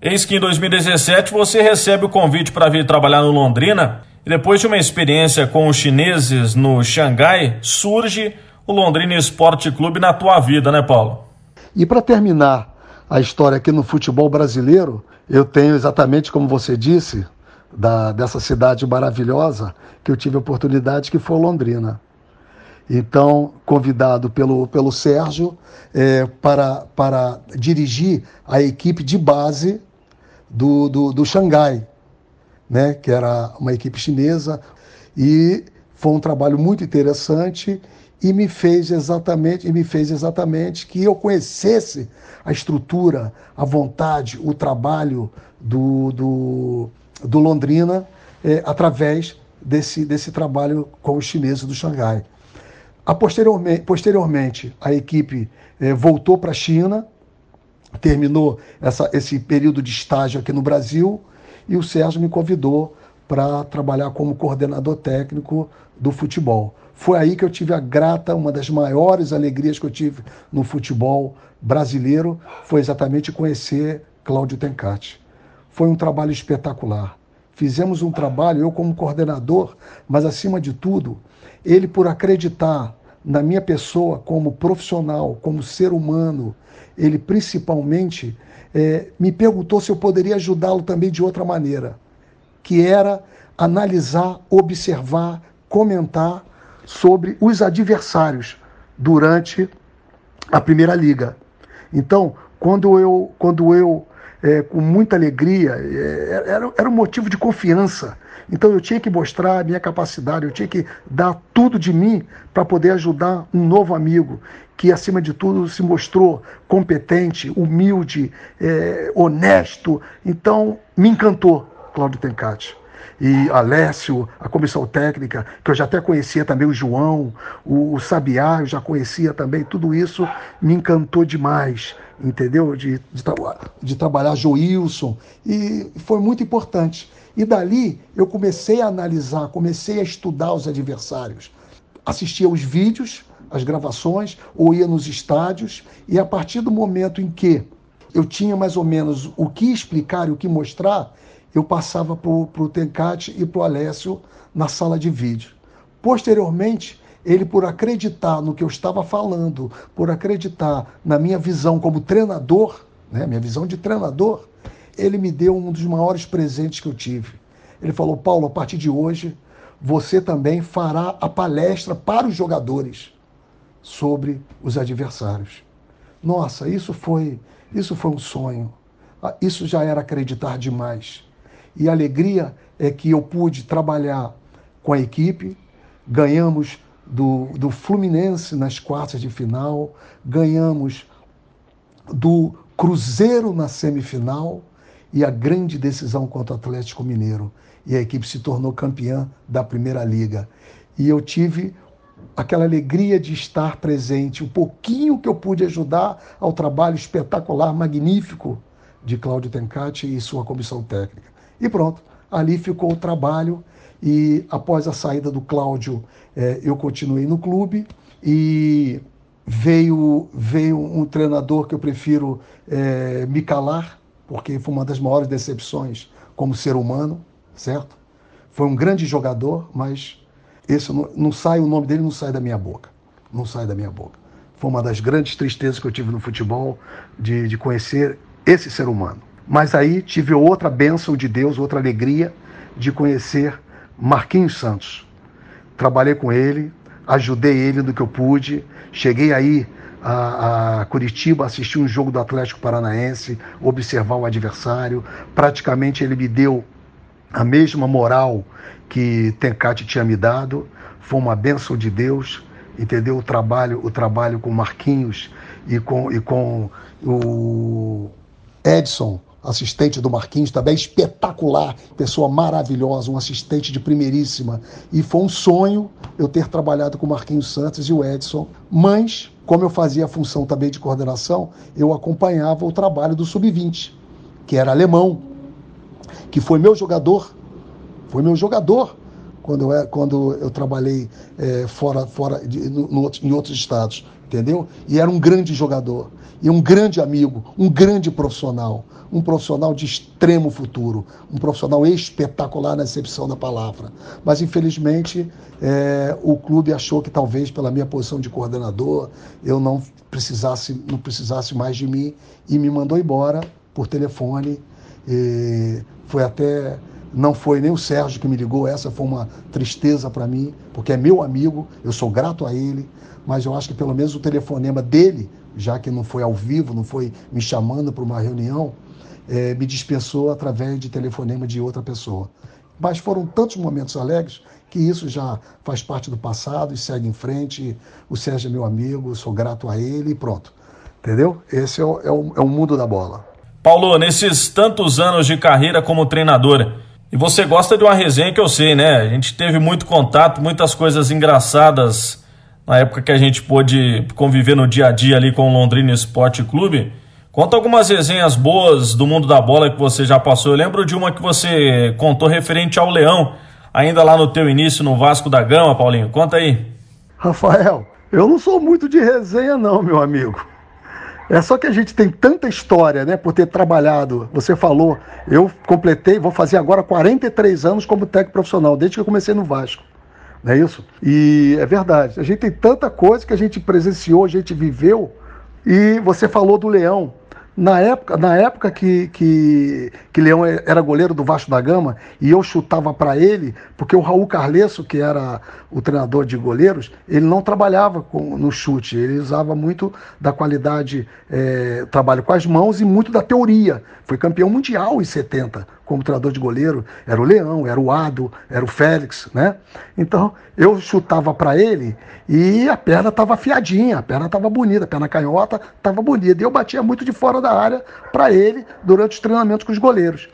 Eis que em 2017 você recebe o convite para vir trabalhar no Londrina e depois de uma experiência com os chineses no Xangai, surge o Londrina Esporte Clube na tua vida, né, Paulo?
E para terminar a história aqui no futebol brasileiro, eu tenho exatamente como você disse, da, dessa cidade maravilhosa que eu tive a oportunidade, que foi Londrina. Então, convidado pelo, pelo Sérgio é, para, para dirigir a equipe de base do, do, do Xangai, né, que era uma equipe chinesa, e foi um trabalho muito interessante e me fez exatamente e me fez exatamente que eu conhecesse a estrutura, a vontade, o trabalho do, do, do Londrina é, através desse, desse trabalho com os chineses do Xangai. A posteriormente, posteriormente, a equipe é, voltou para a China, terminou essa, esse período de estágio aqui no Brasil e o Sérgio me convidou para trabalhar como coordenador técnico do futebol. Foi aí que eu tive a grata, uma das maiores alegrias que eu tive no futebol brasileiro, foi exatamente conhecer Cláudio Tencati. Foi um trabalho espetacular. Fizemos um trabalho, eu como coordenador, mas acima de tudo, ele por acreditar na minha pessoa como profissional, como ser humano, ele principalmente é, me perguntou se eu poderia ajudá-lo também de outra maneira, que era analisar, observar, comentar sobre os adversários durante a Primeira Liga. Então, quando eu, quando eu é, com muita alegria, é, era, era um motivo de confiança. Então eu tinha que mostrar a minha capacidade, eu tinha que dar tudo de mim para poder ajudar um novo amigo que, acima de tudo, se mostrou competente, humilde, é, honesto. Então, me encantou Cláudio Tencati e Alessio, a comissão técnica, que eu já até conhecia também o João, o, o Sabiá, eu já conhecia também, tudo isso me encantou demais, entendeu? De, de, de trabalhar Joilson, e foi muito importante. E dali eu comecei a analisar, comecei a estudar os adversários. Assistia os vídeos, as gravações, ou ia nos estádios, e a partir do momento em que eu tinha mais ou menos o que explicar e o que mostrar, eu passava para o Tencate e para o Alessio na sala de vídeo. Posteriormente, ele, por acreditar no que eu estava falando, por acreditar na minha visão como treinador, né, minha visão de treinador, ele me deu um dos maiores presentes que eu tive. Ele falou: Paulo, a partir de hoje, você também fará a palestra para os jogadores sobre os adversários. Nossa, isso foi, isso foi um sonho. Ah, isso já era acreditar demais. E a alegria é que eu pude trabalhar com a equipe, ganhamos do, do Fluminense nas quartas de final, ganhamos do Cruzeiro na semifinal e a grande decisão contra o Atlético Mineiro. E a equipe se tornou campeã da Primeira Liga. E eu tive aquela alegria de estar presente, o pouquinho que eu pude ajudar ao trabalho espetacular, magnífico de Cláudio Tencati e sua comissão técnica. E pronto, ali ficou o trabalho. E após a saída do Cláudio, é, eu continuei no clube e veio, veio um treinador que eu prefiro é, me calar, porque foi uma das maiores decepções como ser humano, certo? Foi um grande jogador, mas esse não, não sai, o nome dele não sai da minha boca. Não sai da minha boca. Foi uma das grandes tristezas que eu tive no futebol de, de conhecer esse ser humano. Mas aí tive outra bênção de Deus, outra alegria de conhecer Marquinhos Santos. Trabalhei com ele, ajudei ele no que eu pude. Cheguei aí a, a, Curitiba, assistir um jogo do Atlético Paranaense, observar o adversário. Praticamente ele me deu a mesma moral que Tencate tinha me dado. Foi uma bênção de Deus, entendeu? O trabalho, o trabalho com Marquinhos e com, e com o Edson assistente do Marquinhos, também espetacular, pessoa maravilhosa, um assistente de primeiríssima. E foi um sonho eu ter trabalhado com o Marquinhos Santos e o Edson, mas, como eu fazia a função também de coordenação, eu acompanhava o trabalho do Sub-20, que era alemão, que foi meu jogador, foi meu jogador quando eu, quando eu trabalhei é, fora, fora de, no, no, em outros estados, entendeu? E era um grande jogador, e um grande amigo, um grande profissional um profissional de extremo futuro, um profissional espetacular na acepção da palavra. Mas, infelizmente, é, o clube achou que talvez pela minha posição de coordenador eu não precisasse, não precisasse mais de mim e me mandou embora por telefone. Foi até não foi nem o Sérgio que me ligou, essa foi uma tristeza para mim, porque é meu amigo, eu sou grato a ele, mas eu acho que pelo menos o telefonema dele, já que não foi ao vivo, não foi me chamando para uma reunião, é, me dispensou através de telefonema de outra pessoa. mas foram tantos momentos alegres que isso já faz parte do passado e segue em frente. O Sérgio é meu amigo, sou grato a ele e pronto. Entendeu? Esse é o, é o, é o mundo da bola.
Paulo, nesses tantos anos de carreira como treinador, e você gosta de uma resenha que eu sei, né? A gente teve muito contato, muitas coisas engraçadas na época que a gente pôde conviver no dia a dia ali com o Londrina Esporte Clube. Conta algumas resenhas boas do mundo da bola que você já passou. Eu lembro de uma que você contou referente ao Leão, ainda lá no teu início no Vasco da Gama, Paulinho. Conta aí.
Rafael, eu não sou muito de resenha não, meu amigo. É só que a gente tem tanta história, né, por ter trabalhado. Você falou, eu completei, vou fazer agora 43 anos como técnico profissional, desde que eu comecei no Vasco. Não é isso? E é verdade. A gente tem tanta coisa que a gente presenciou, a gente viveu. E você falou do Leão. Na época, na época que, que, que Leão era goleiro do Vasco da Gama e eu chutava para ele, porque o Raul Carlesso, que era o treinador de goleiros, ele não trabalhava com, no chute, ele usava muito da qualidade, é, trabalho com as mãos e muito da teoria. Foi campeão mundial em 70 como treinador de goleiro. Era o Leão, era o Ado, era o Félix, né? Então eu chutava para ele e a perna estava afiadinha, a perna estava bonita, a perna canhota estava bonita. E eu batia muito de fora da área para ele durante os treinamentos com os goleiros.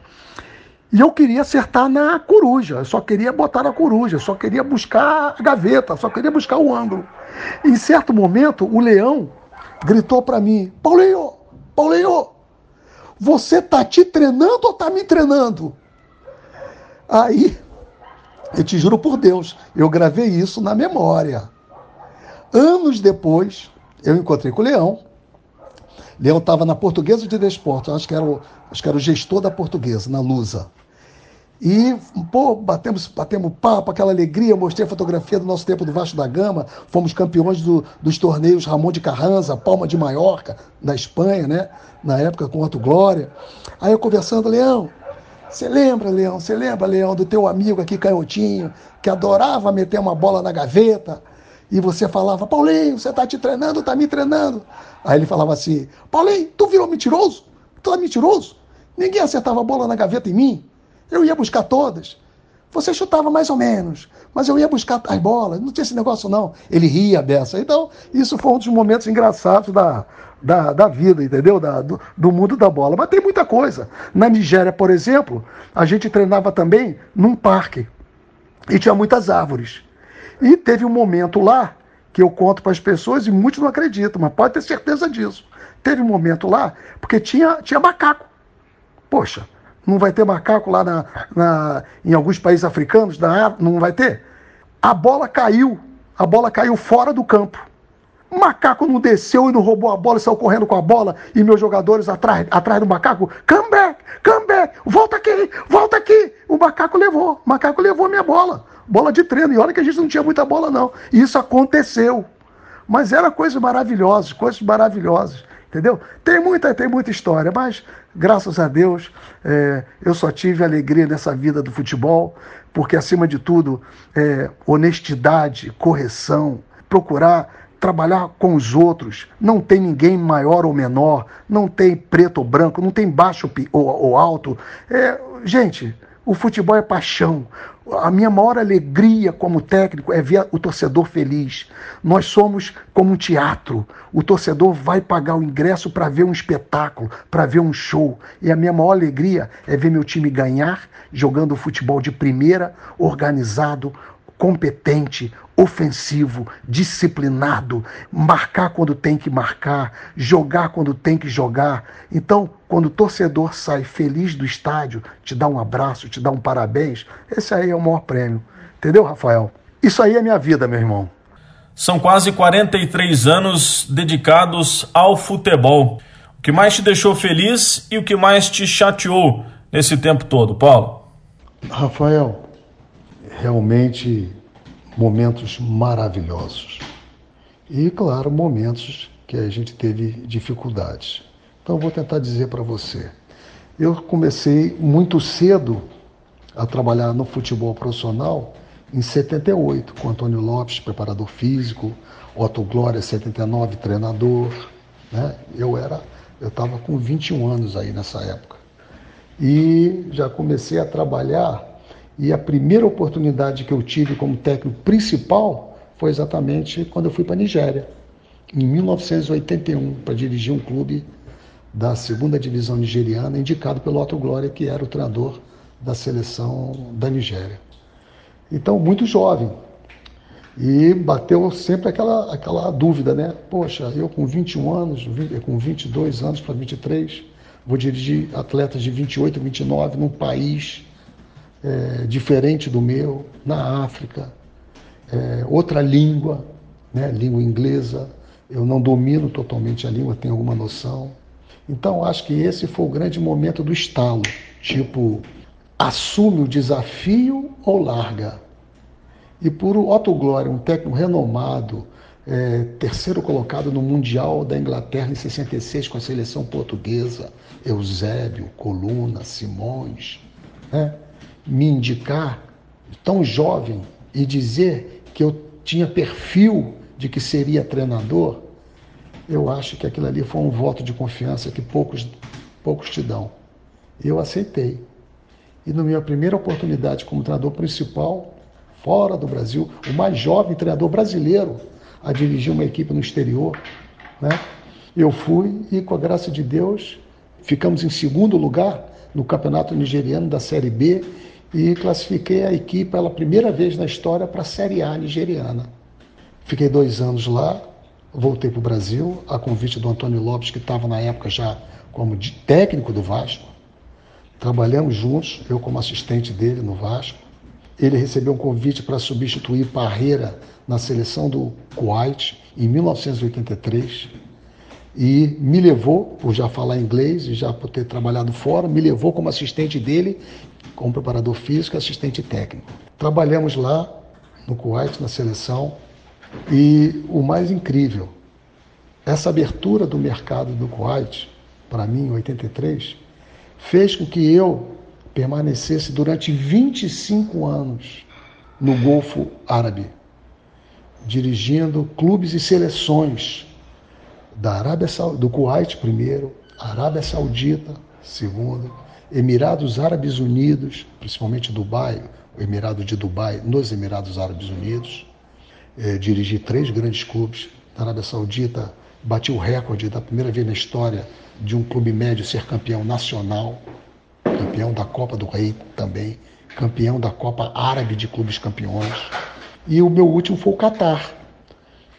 E eu queria acertar na coruja, eu só queria botar na coruja, eu só queria buscar a gaveta, só queria buscar o ângulo. Em certo momento, o leão gritou para mim: Paulinho, Paulinho, você tá te treinando ou tá me treinando? Aí, eu te juro por Deus, eu gravei isso na memória. Anos depois, eu encontrei com o Leão. Leão estava na Portuguesa de Desporto, acho que, era o, acho que era o gestor da Portuguesa, na Lusa. E, pô, batemos, batemos papo, aquela alegria, mostrei a fotografia do nosso tempo do Vasco da Gama, fomos campeões do, dos torneios Ramon de Carranza, Palma de Maiorca, da Espanha, né? Na época com Otto Glória. Aí eu conversando, Leão, você lembra, Leão, você lembra, Leão, do teu amigo aqui, Canhotinho, que adorava meter uma bola na gaveta? E você falava, Paulinho, você tá te treinando, tá me treinando. Aí ele falava assim, Paulinho, tu virou mentiroso? Tu é mentiroso? Ninguém acertava a bola na gaveta em mim. Eu ia buscar todas. Você chutava mais ou menos, mas eu ia buscar as bolas, não tinha esse negócio não. Ele ria dessa. Então, isso foi um dos momentos engraçados da, da, da vida, entendeu? Da, do, do mundo da bola. Mas tem muita coisa. Na Nigéria, por exemplo, a gente treinava também num parque e tinha muitas árvores. E teve um momento lá que eu conto para as pessoas e muitos não acreditam, mas pode ter certeza disso. Teve um momento lá, porque tinha, tinha macaco. Poxa, não vai ter macaco lá na, na, em alguns países africanos? Na, não vai ter? A bola caiu. A bola caiu fora do campo. O macaco não desceu e não roubou a bola e saiu correndo com a bola e meus jogadores atrás, atrás do macaco. Come back, come back, volta aqui, volta aqui. O macaco levou, o macaco levou a minha bola. Bola de treino. E olha que a gente não tinha muita bola, não. Isso aconteceu. Mas era coisas maravilhosas, coisas maravilhosas. Entendeu? Tem muita, tem muita história, mas graças a Deus é, eu só tive alegria nessa vida do futebol, porque acima de tudo, é, honestidade, correção, procurar trabalhar com os outros. Não tem ninguém maior ou menor, não tem preto ou branco, não tem baixo ou, ou alto. É, gente, o futebol é paixão. A minha maior alegria como técnico é ver o torcedor feliz. Nós somos como um teatro. O torcedor vai pagar o ingresso para ver um espetáculo, para ver um show. E a minha maior alegria é ver meu time ganhar, jogando futebol de primeira, organizado, competente, ofensivo, disciplinado, marcar quando tem que marcar, jogar quando tem que jogar. Então, quando o torcedor sai feliz do estádio, te dá um abraço, te dá um parabéns, esse aí é o maior prêmio. Entendeu, Rafael? Isso aí é minha vida, meu irmão.
São quase 43 anos dedicados ao futebol. O que mais te deixou feliz e o que mais te chateou nesse tempo todo, Paulo?
Rafael, realmente momentos maravilhosos. E, claro, momentos que a gente teve dificuldades. Então, vou tentar dizer para você. Eu comecei muito cedo a trabalhar no futebol profissional em 78, com Antônio Lopes, preparador físico, Otto Glória, 79, treinador. Né? Eu era, eu estava com 21 anos aí nessa época. E já comecei a trabalhar E a primeira oportunidade que eu tive como técnico principal foi exatamente quando eu fui para a Nigéria, em 1981, para dirigir um clube da segunda divisão nigeriana, indicado pelo Otto Glória, que era o treinador da seleção da Nigéria. Então, muito jovem. E bateu sempre aquela, aquela dúvida, né? Poxa, eu com 21 anos, com 22 anos para 23, vou dirigir atletas de 28, 29 num país é, diferente do meu, na África, é, outra língua, né? língua inglesa. Eu não domino totalmente a língua, tenho alguma noção. Então, acho que esse foi o grande momento do estalo. Tipo, assume o desafio ou larga? E por Otto Glória, um técnico renomado, é, terceiro colocado no Mundial da Inglaterra em 66 com a seleção portuguesa, Eusébio, Coluna, Simões, né? Me indicar, tão jovem, e dizer que eu tinha perfil de que seria treinador, eu acho que aquilo ali foi um voto de confiança que poucos, poucos te dão. Eu aceitei. E na minha primeira oportunidade como treinador principal, fora do Brasil, o mais jovem treinador brasileiro a dirigir uma equipe no exterior. Né? Eu fui e, com a graça de Deus, ficamos em segundo lugar no campeonato nigeriano da Série B e classifiquei a equipe pela primeira vez na história para a Série A nigeriana. Fiquei dois anos lá, voltei para o Brasil, a convite do Antônio Lopes, que estava na época já como técnico do Vasco. Trabalhamos juntos, eu como assistente dele no Vasco. Ele recebeu um convite para substituir Parreira na seleção do Kuwait em 1983 e me levou, por já falar inglês e já por ter trabalhado fora, me levou como assistente dele, como preparador físico e assistente técnico. Trabalhamos lá no Kuwait, na seleção, e o mais incrível, essa abertura do mercado do Kuwait, para mim, em 83, fez com que eu permanecesse durante 25 anos no Golfo Árabe, dirigindo clubes e seleções da Arábia do Kuwait primeiro, Arábia Saudita segundo, Emirados Árabes Unidos, principalmente Dubai, o Emirado de Dubai, nos Emirados Árabes Unidos. É, dirigi três grandes clubes. Na Arábia Saudita, bati o recorde da primeira vez na história de um clube médio ser campeão nacional campeão da Copa do Rei também, campeão da Copa Árabe de Clubes Campeões. E o meu último foi o Catar,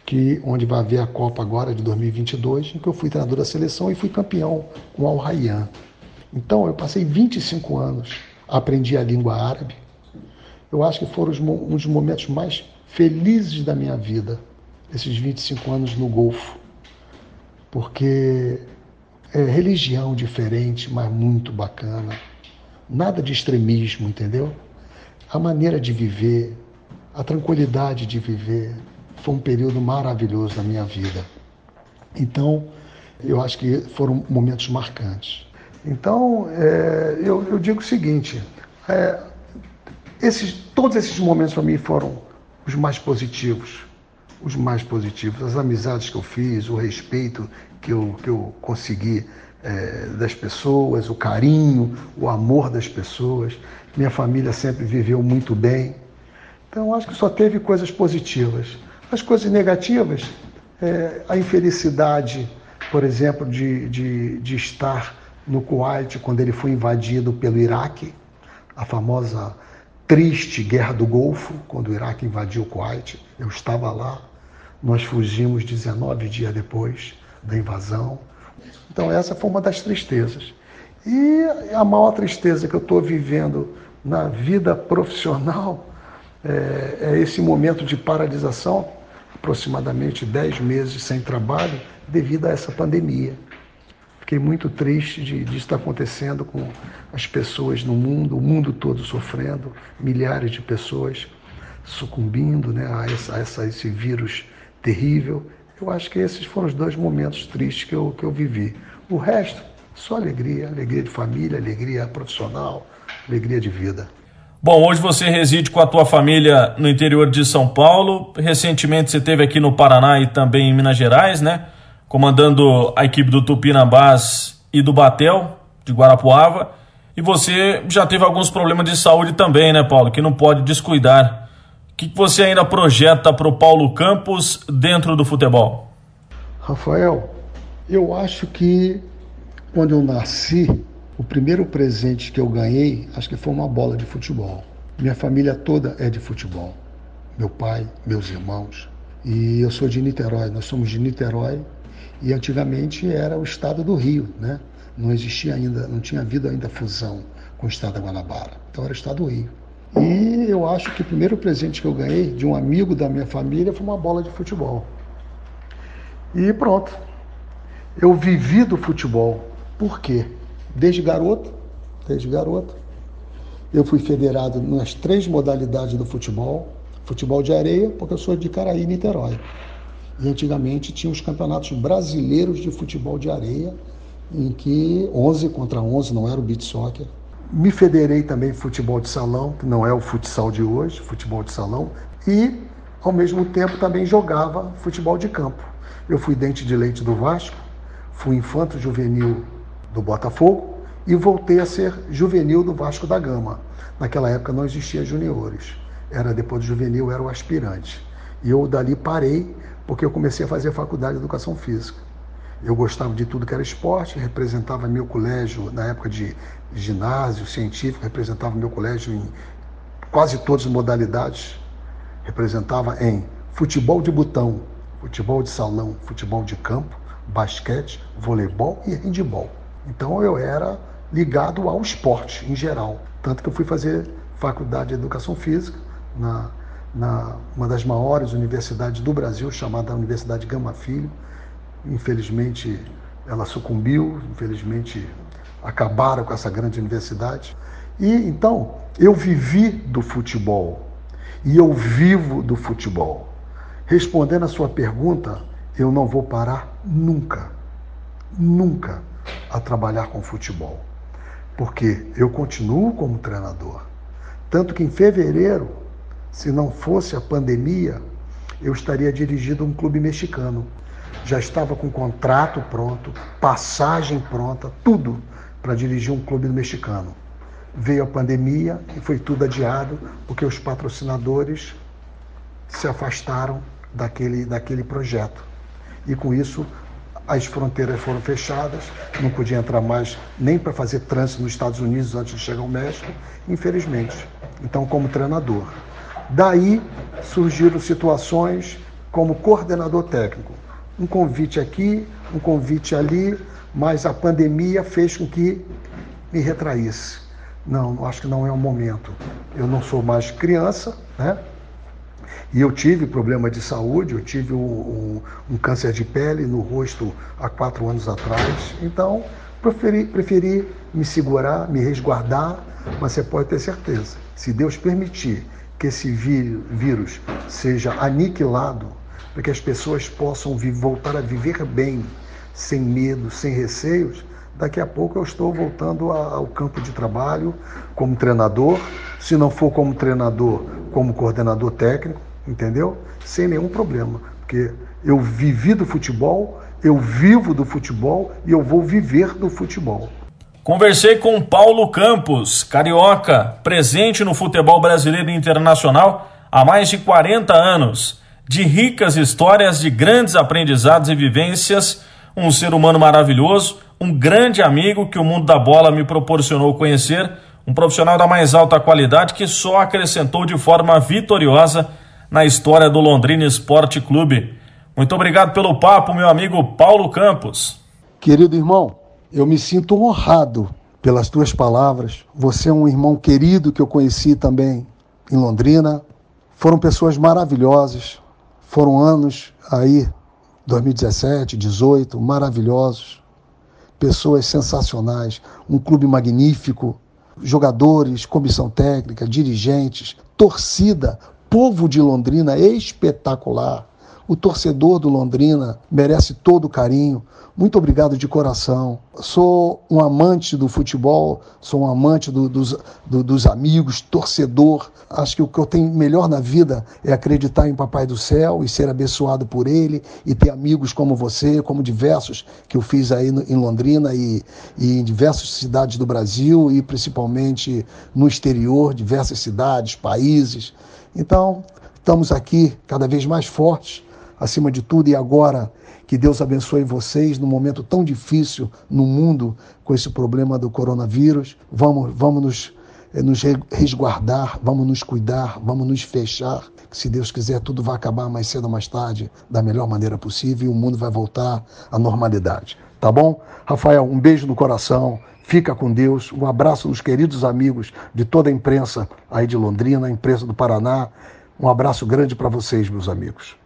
que onde vai haver a Copa agora de 2022, em que eu fui treinador da seleção e fui campeão com Al Rayyan. Então eu passei 25 anos, aprendi a língua árabe. Eu acho que foram um dos momentos mais felizes da minha vida, esses 25 anos no Golfo. Porque é religião diferente, mas muito bacana nada de extremismo, entendeu? A maneira de viver, a tranquilidade de viver, foi um período maravilhoso na minha vida. Então, eu acho que foram momentos marcantes. Então, é, eu, eu, digo o seguinte: é, esses, todos esses momentos para mim foram os mais positivos. Os mais positivos. As amizades que eu fiz, o respeito que eu, que eu consegui é, das pessoas, o carinho, o amor das pessoas. Minha família sempre viveu muito bem. Então, acho que só teve coisas positivas. As coisas negativas, é, a infelicidade, por exemplo, de, de, de estar no Kuwait quando ele foi invadido pelo Iraque, a famosa triste guerra do Golfo, quando o Iraque invadiu o Kuwait. Eu estava lá, nós fugimos 19 dias depois da invasão. Então, essa foi uma das tristezas. E a maior tristeza que eu estou vivendo na vida profissional é, é, esse momento de paralisação, aproximadamente 10 meses sem trabalho, devido a essa pandemia. Fiquei muito triste de, de estar acontecendo com as pessoas no mundo, o mundo todo sofrendo, milhares de pessoas sucumbindo né, a, essa, a essa, esse vírus terrível eu acho que esses foram os dois momentos tristes que eu, que eu vivi. O resto, só alegria, alegria de família, alegria profissional, alegria de vida.
Bom, hoje você reside com a tua família no interior de São Paulo. Recentemente você esteve aqui no Paraná e também em Minas Gerais, né? Comandando a equipe do Tupinambás e do Batel, de Guarapuava. E você já teve alguns problemas de saúde também, né, Paulo? Que não pode descuidar. O que você ainda projeta para o Paulo Campos dentro do futebol?
Rafael, eu acho que quando eu nasci, o primeiro presente que eu ganhei, acho que foi uma bola de futebol. Minha família toda é de futebol. Meu pai, meus irmãos. E eu sou de Niterói, nós somos de Niterói. E antigamente era o estado do Rio, né? Não existia ainda, não tinha havido ainda fusão com o estado da Guanabara. Então era o estado do Rio. E eu acho que o primeiro presente que eu ganhei de um amigo da minha família foi uma bola de futebol. E pronto. Eu vivi do futebol. Por quê? Desde garoto, desde garoto, eu fui federado nas três modalidades do futebol. Futebol de areia, porque eu sou de Caraí, Niterói. E antigamente tinha os campeonatos brasileiros de futebol de areia, em que 11 contra 11, não era o beat soccer. Me federei também futebol de salão, que não é o futsal de hoje, futebol de salão, e ao mesmo tempo também jogava futebol de campo. Eu fui dente de leite do Vasco, fui infanto juvenil do Botafogo e voltei a ser juvenil do Vasco da Gama. Naquela época não existia juniores. Era depois do juvenil era o aspirante. E eu dali parei porque eu comecei a fazer a faculdade de educação física. Eu gostava de tudo que era esporte, representava meu colégio na época de ginásio científico, representava meu colégio em quase todas as modalidades. Representava em futebol de botão, futebol de salão, futebol de campo, basquete, voleibol e handebol. Então eu era ligado ao esporte em geral. Tanto que eu fui fazer faculdade de educação física na, na uma das maiores universidades do Brasil, chamada Universidade Gama Filho. Infelizmente ela sucumbiu, infelizmente acabaram com essa grande universidade. E então eu vivi do futebol e eu vivo do futebol. Respondendo a sua pergunta, eu não vou parar nunca, nunca a trabalhar com futebol, porque eu continuo como treinador. Tanto que em fevereiro, se não fosse a pandemia, eu estaria dirigindo um clube mexicano. Já estava com contrato pronto, passagem pronta, tudo para dirigir um clube mexicano. Veio a pandemia e foi tudo adiado, porque os patrocinadores se afastaram daquele, daquele projeto. E com isso as fronteiras foram fechadas, não podia entrar mais nem para fazer trânsito nos Estados Unidos antes de chegar ao México, infelizmente. Então, como treinador. Daí surgiram situações como coordenador técnico. Um convite aqui, um convite ali, mas a pandemia fez com que me retraísse. Não, acho que não é o momento. Eu não sou mais criança, né? E eu tive problema de saúde, eu tive um, um, um, câncer de pele no rosto há quatro anos atrás. Então, preferi, preferi me segurar, me resguardar, mas você pode ter certeza, se Deus permitir que esse vírus seja aniquilado, para que as pessoas possam voltar a viver bem, sem medo, sem receios, daqui a pouco eu estou voltando ao campo de trabalho como treinador, se não for como treinador, como coordenador técnico, entendeu? Sem nenhum problema, porque eu vivi do futebol, eu vivo do futebol e eu vou viver do futebol.
Conversei com Paulo Campos, carioca, presente no futebol brasileiro e internacional há mais de 40 anos, de ricas histórias, de grandes aprendizados e vivências, um ser humano maravilhoso, um grande amigo que o mundo da bola me proporcionou conhecer, um profissional da mais alta qualidade que só acrescentou de forma vitoriosa na história do Londrina Esporte Clube. Muito obrigado pelo papo, meu amigo Paulo Campos.
Querido irmão, eu me sinto honrado pelas tuas palavras. Você é um irmão querido que eu conheci também em Londrina. Foram pessoas maravilhosas. Foram anos aí, 2017, 18, maravilhosos. Pessoas sensacionais, um clube magnífico, jogadores, comissão técnica, dirigentes, torcida, povo de Londrina espetacular, O torcedor do Londrina merece todo o carinho. Muito obrigado de coração. Sou um amante do futebol, sou um amante do, dos, do, dos amigos, torcedor. Acho que o que eu tenho melhor na vida é acreditar em Papai do Céu e ser abençoado por Ele e ter amigos como você, como diversos que eu fiz aí no, em Londrina e, e em diversas cidades do Brasil e principalmente no exterior, diversas cidades, países. Então, estamos aqui cada vez mais fortes, acima de tudo, e agora que Deus abençoe vocês num momento tão difícil no mundo com esse problema do coronavírus. Vamos, vamos nos, eh, nos resguardar, vamos nos cuidar, vamos nos fechar. Se Deus quiser, tudo vai acabar mais cedo ou mais tarde, da melhor maneira possível, e o mundo vai voltar à normalidade. Tá bom? Rafael, um beijo no coração. Fica com Deus. Um abraço dos queridos amigos de toda a imprensa aí de Londrina, a imprensa do Paraná. Um abraço grande para vocês, meus amigos.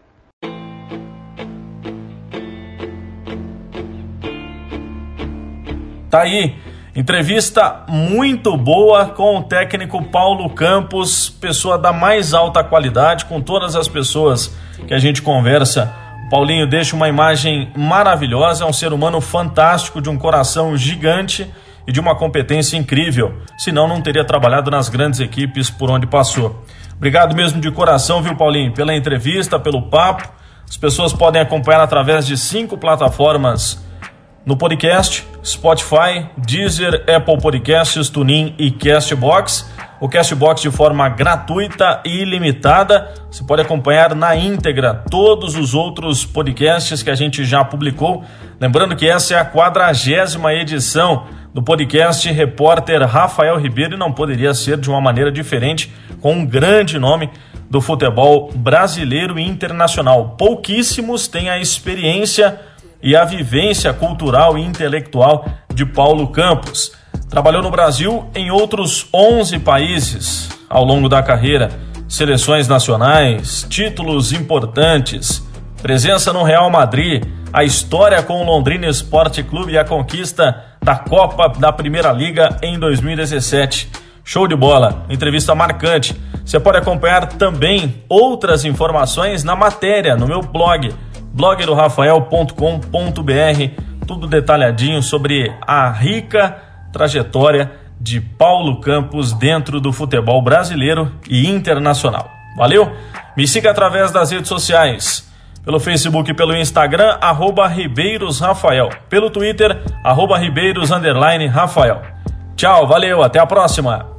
Tá aí, entrevista muito boa com o técnico Paulo Campos, pessoa da mais alta qualidade, com todas as pessoas que a gente conversa. O Paulinho deixa uma imagem maravilhosa, é um ser humano fantástico, de um coração gigante e de uma competência incrível. Senão, não teria trabalhado nas grandes equipes por onde passou. Obrigado mesmo de coração, viu, Paulinho, pela entrevista, pelo papo. As pessoas podem acompanhar através de cinco plataformas no podcast, Spotify, Deezer, Apple Podcasts, TuneIn e Castbox. O Castbox de forma gratuita e ilimitada. Você pode acompanhar na íntegra todos os outros podcasts que a gente já publicou. Lembrando que essa é a quadragésima edição do podcast Repórter Rafael Ribeiro e não poderia ser de uma maneira diferente com um grande nome do futebol brasileiro e internacional. Pouquíssimos têm a experiência e a vivência cultural e intelectual de Paulo Campos. Trabalhou no Brasil em outros 11 países ao longo da carreira, seleções nacionais, títulos importantes, presença no Real Madrid, a história com o Londrina Esporte Clube e a conquista da Copa da Primeira Liga em 2017. Show de bola, entrevista marcante. Você pode acompanhar também outras informações na matéria no meu blog blogdorafael.com.br, tudo detalhadinho sobre a rica trajetória de Paulo Campos dentro do futebol brasileiro e internacional. Valeu? Me siga através das redes sociais. Pelo Facebook e pelo Instagram, arroba Ribeiros Rafael. Pelo Twitter, arroba Ribeiros Rafael. Tchau, valeu, até a próxima.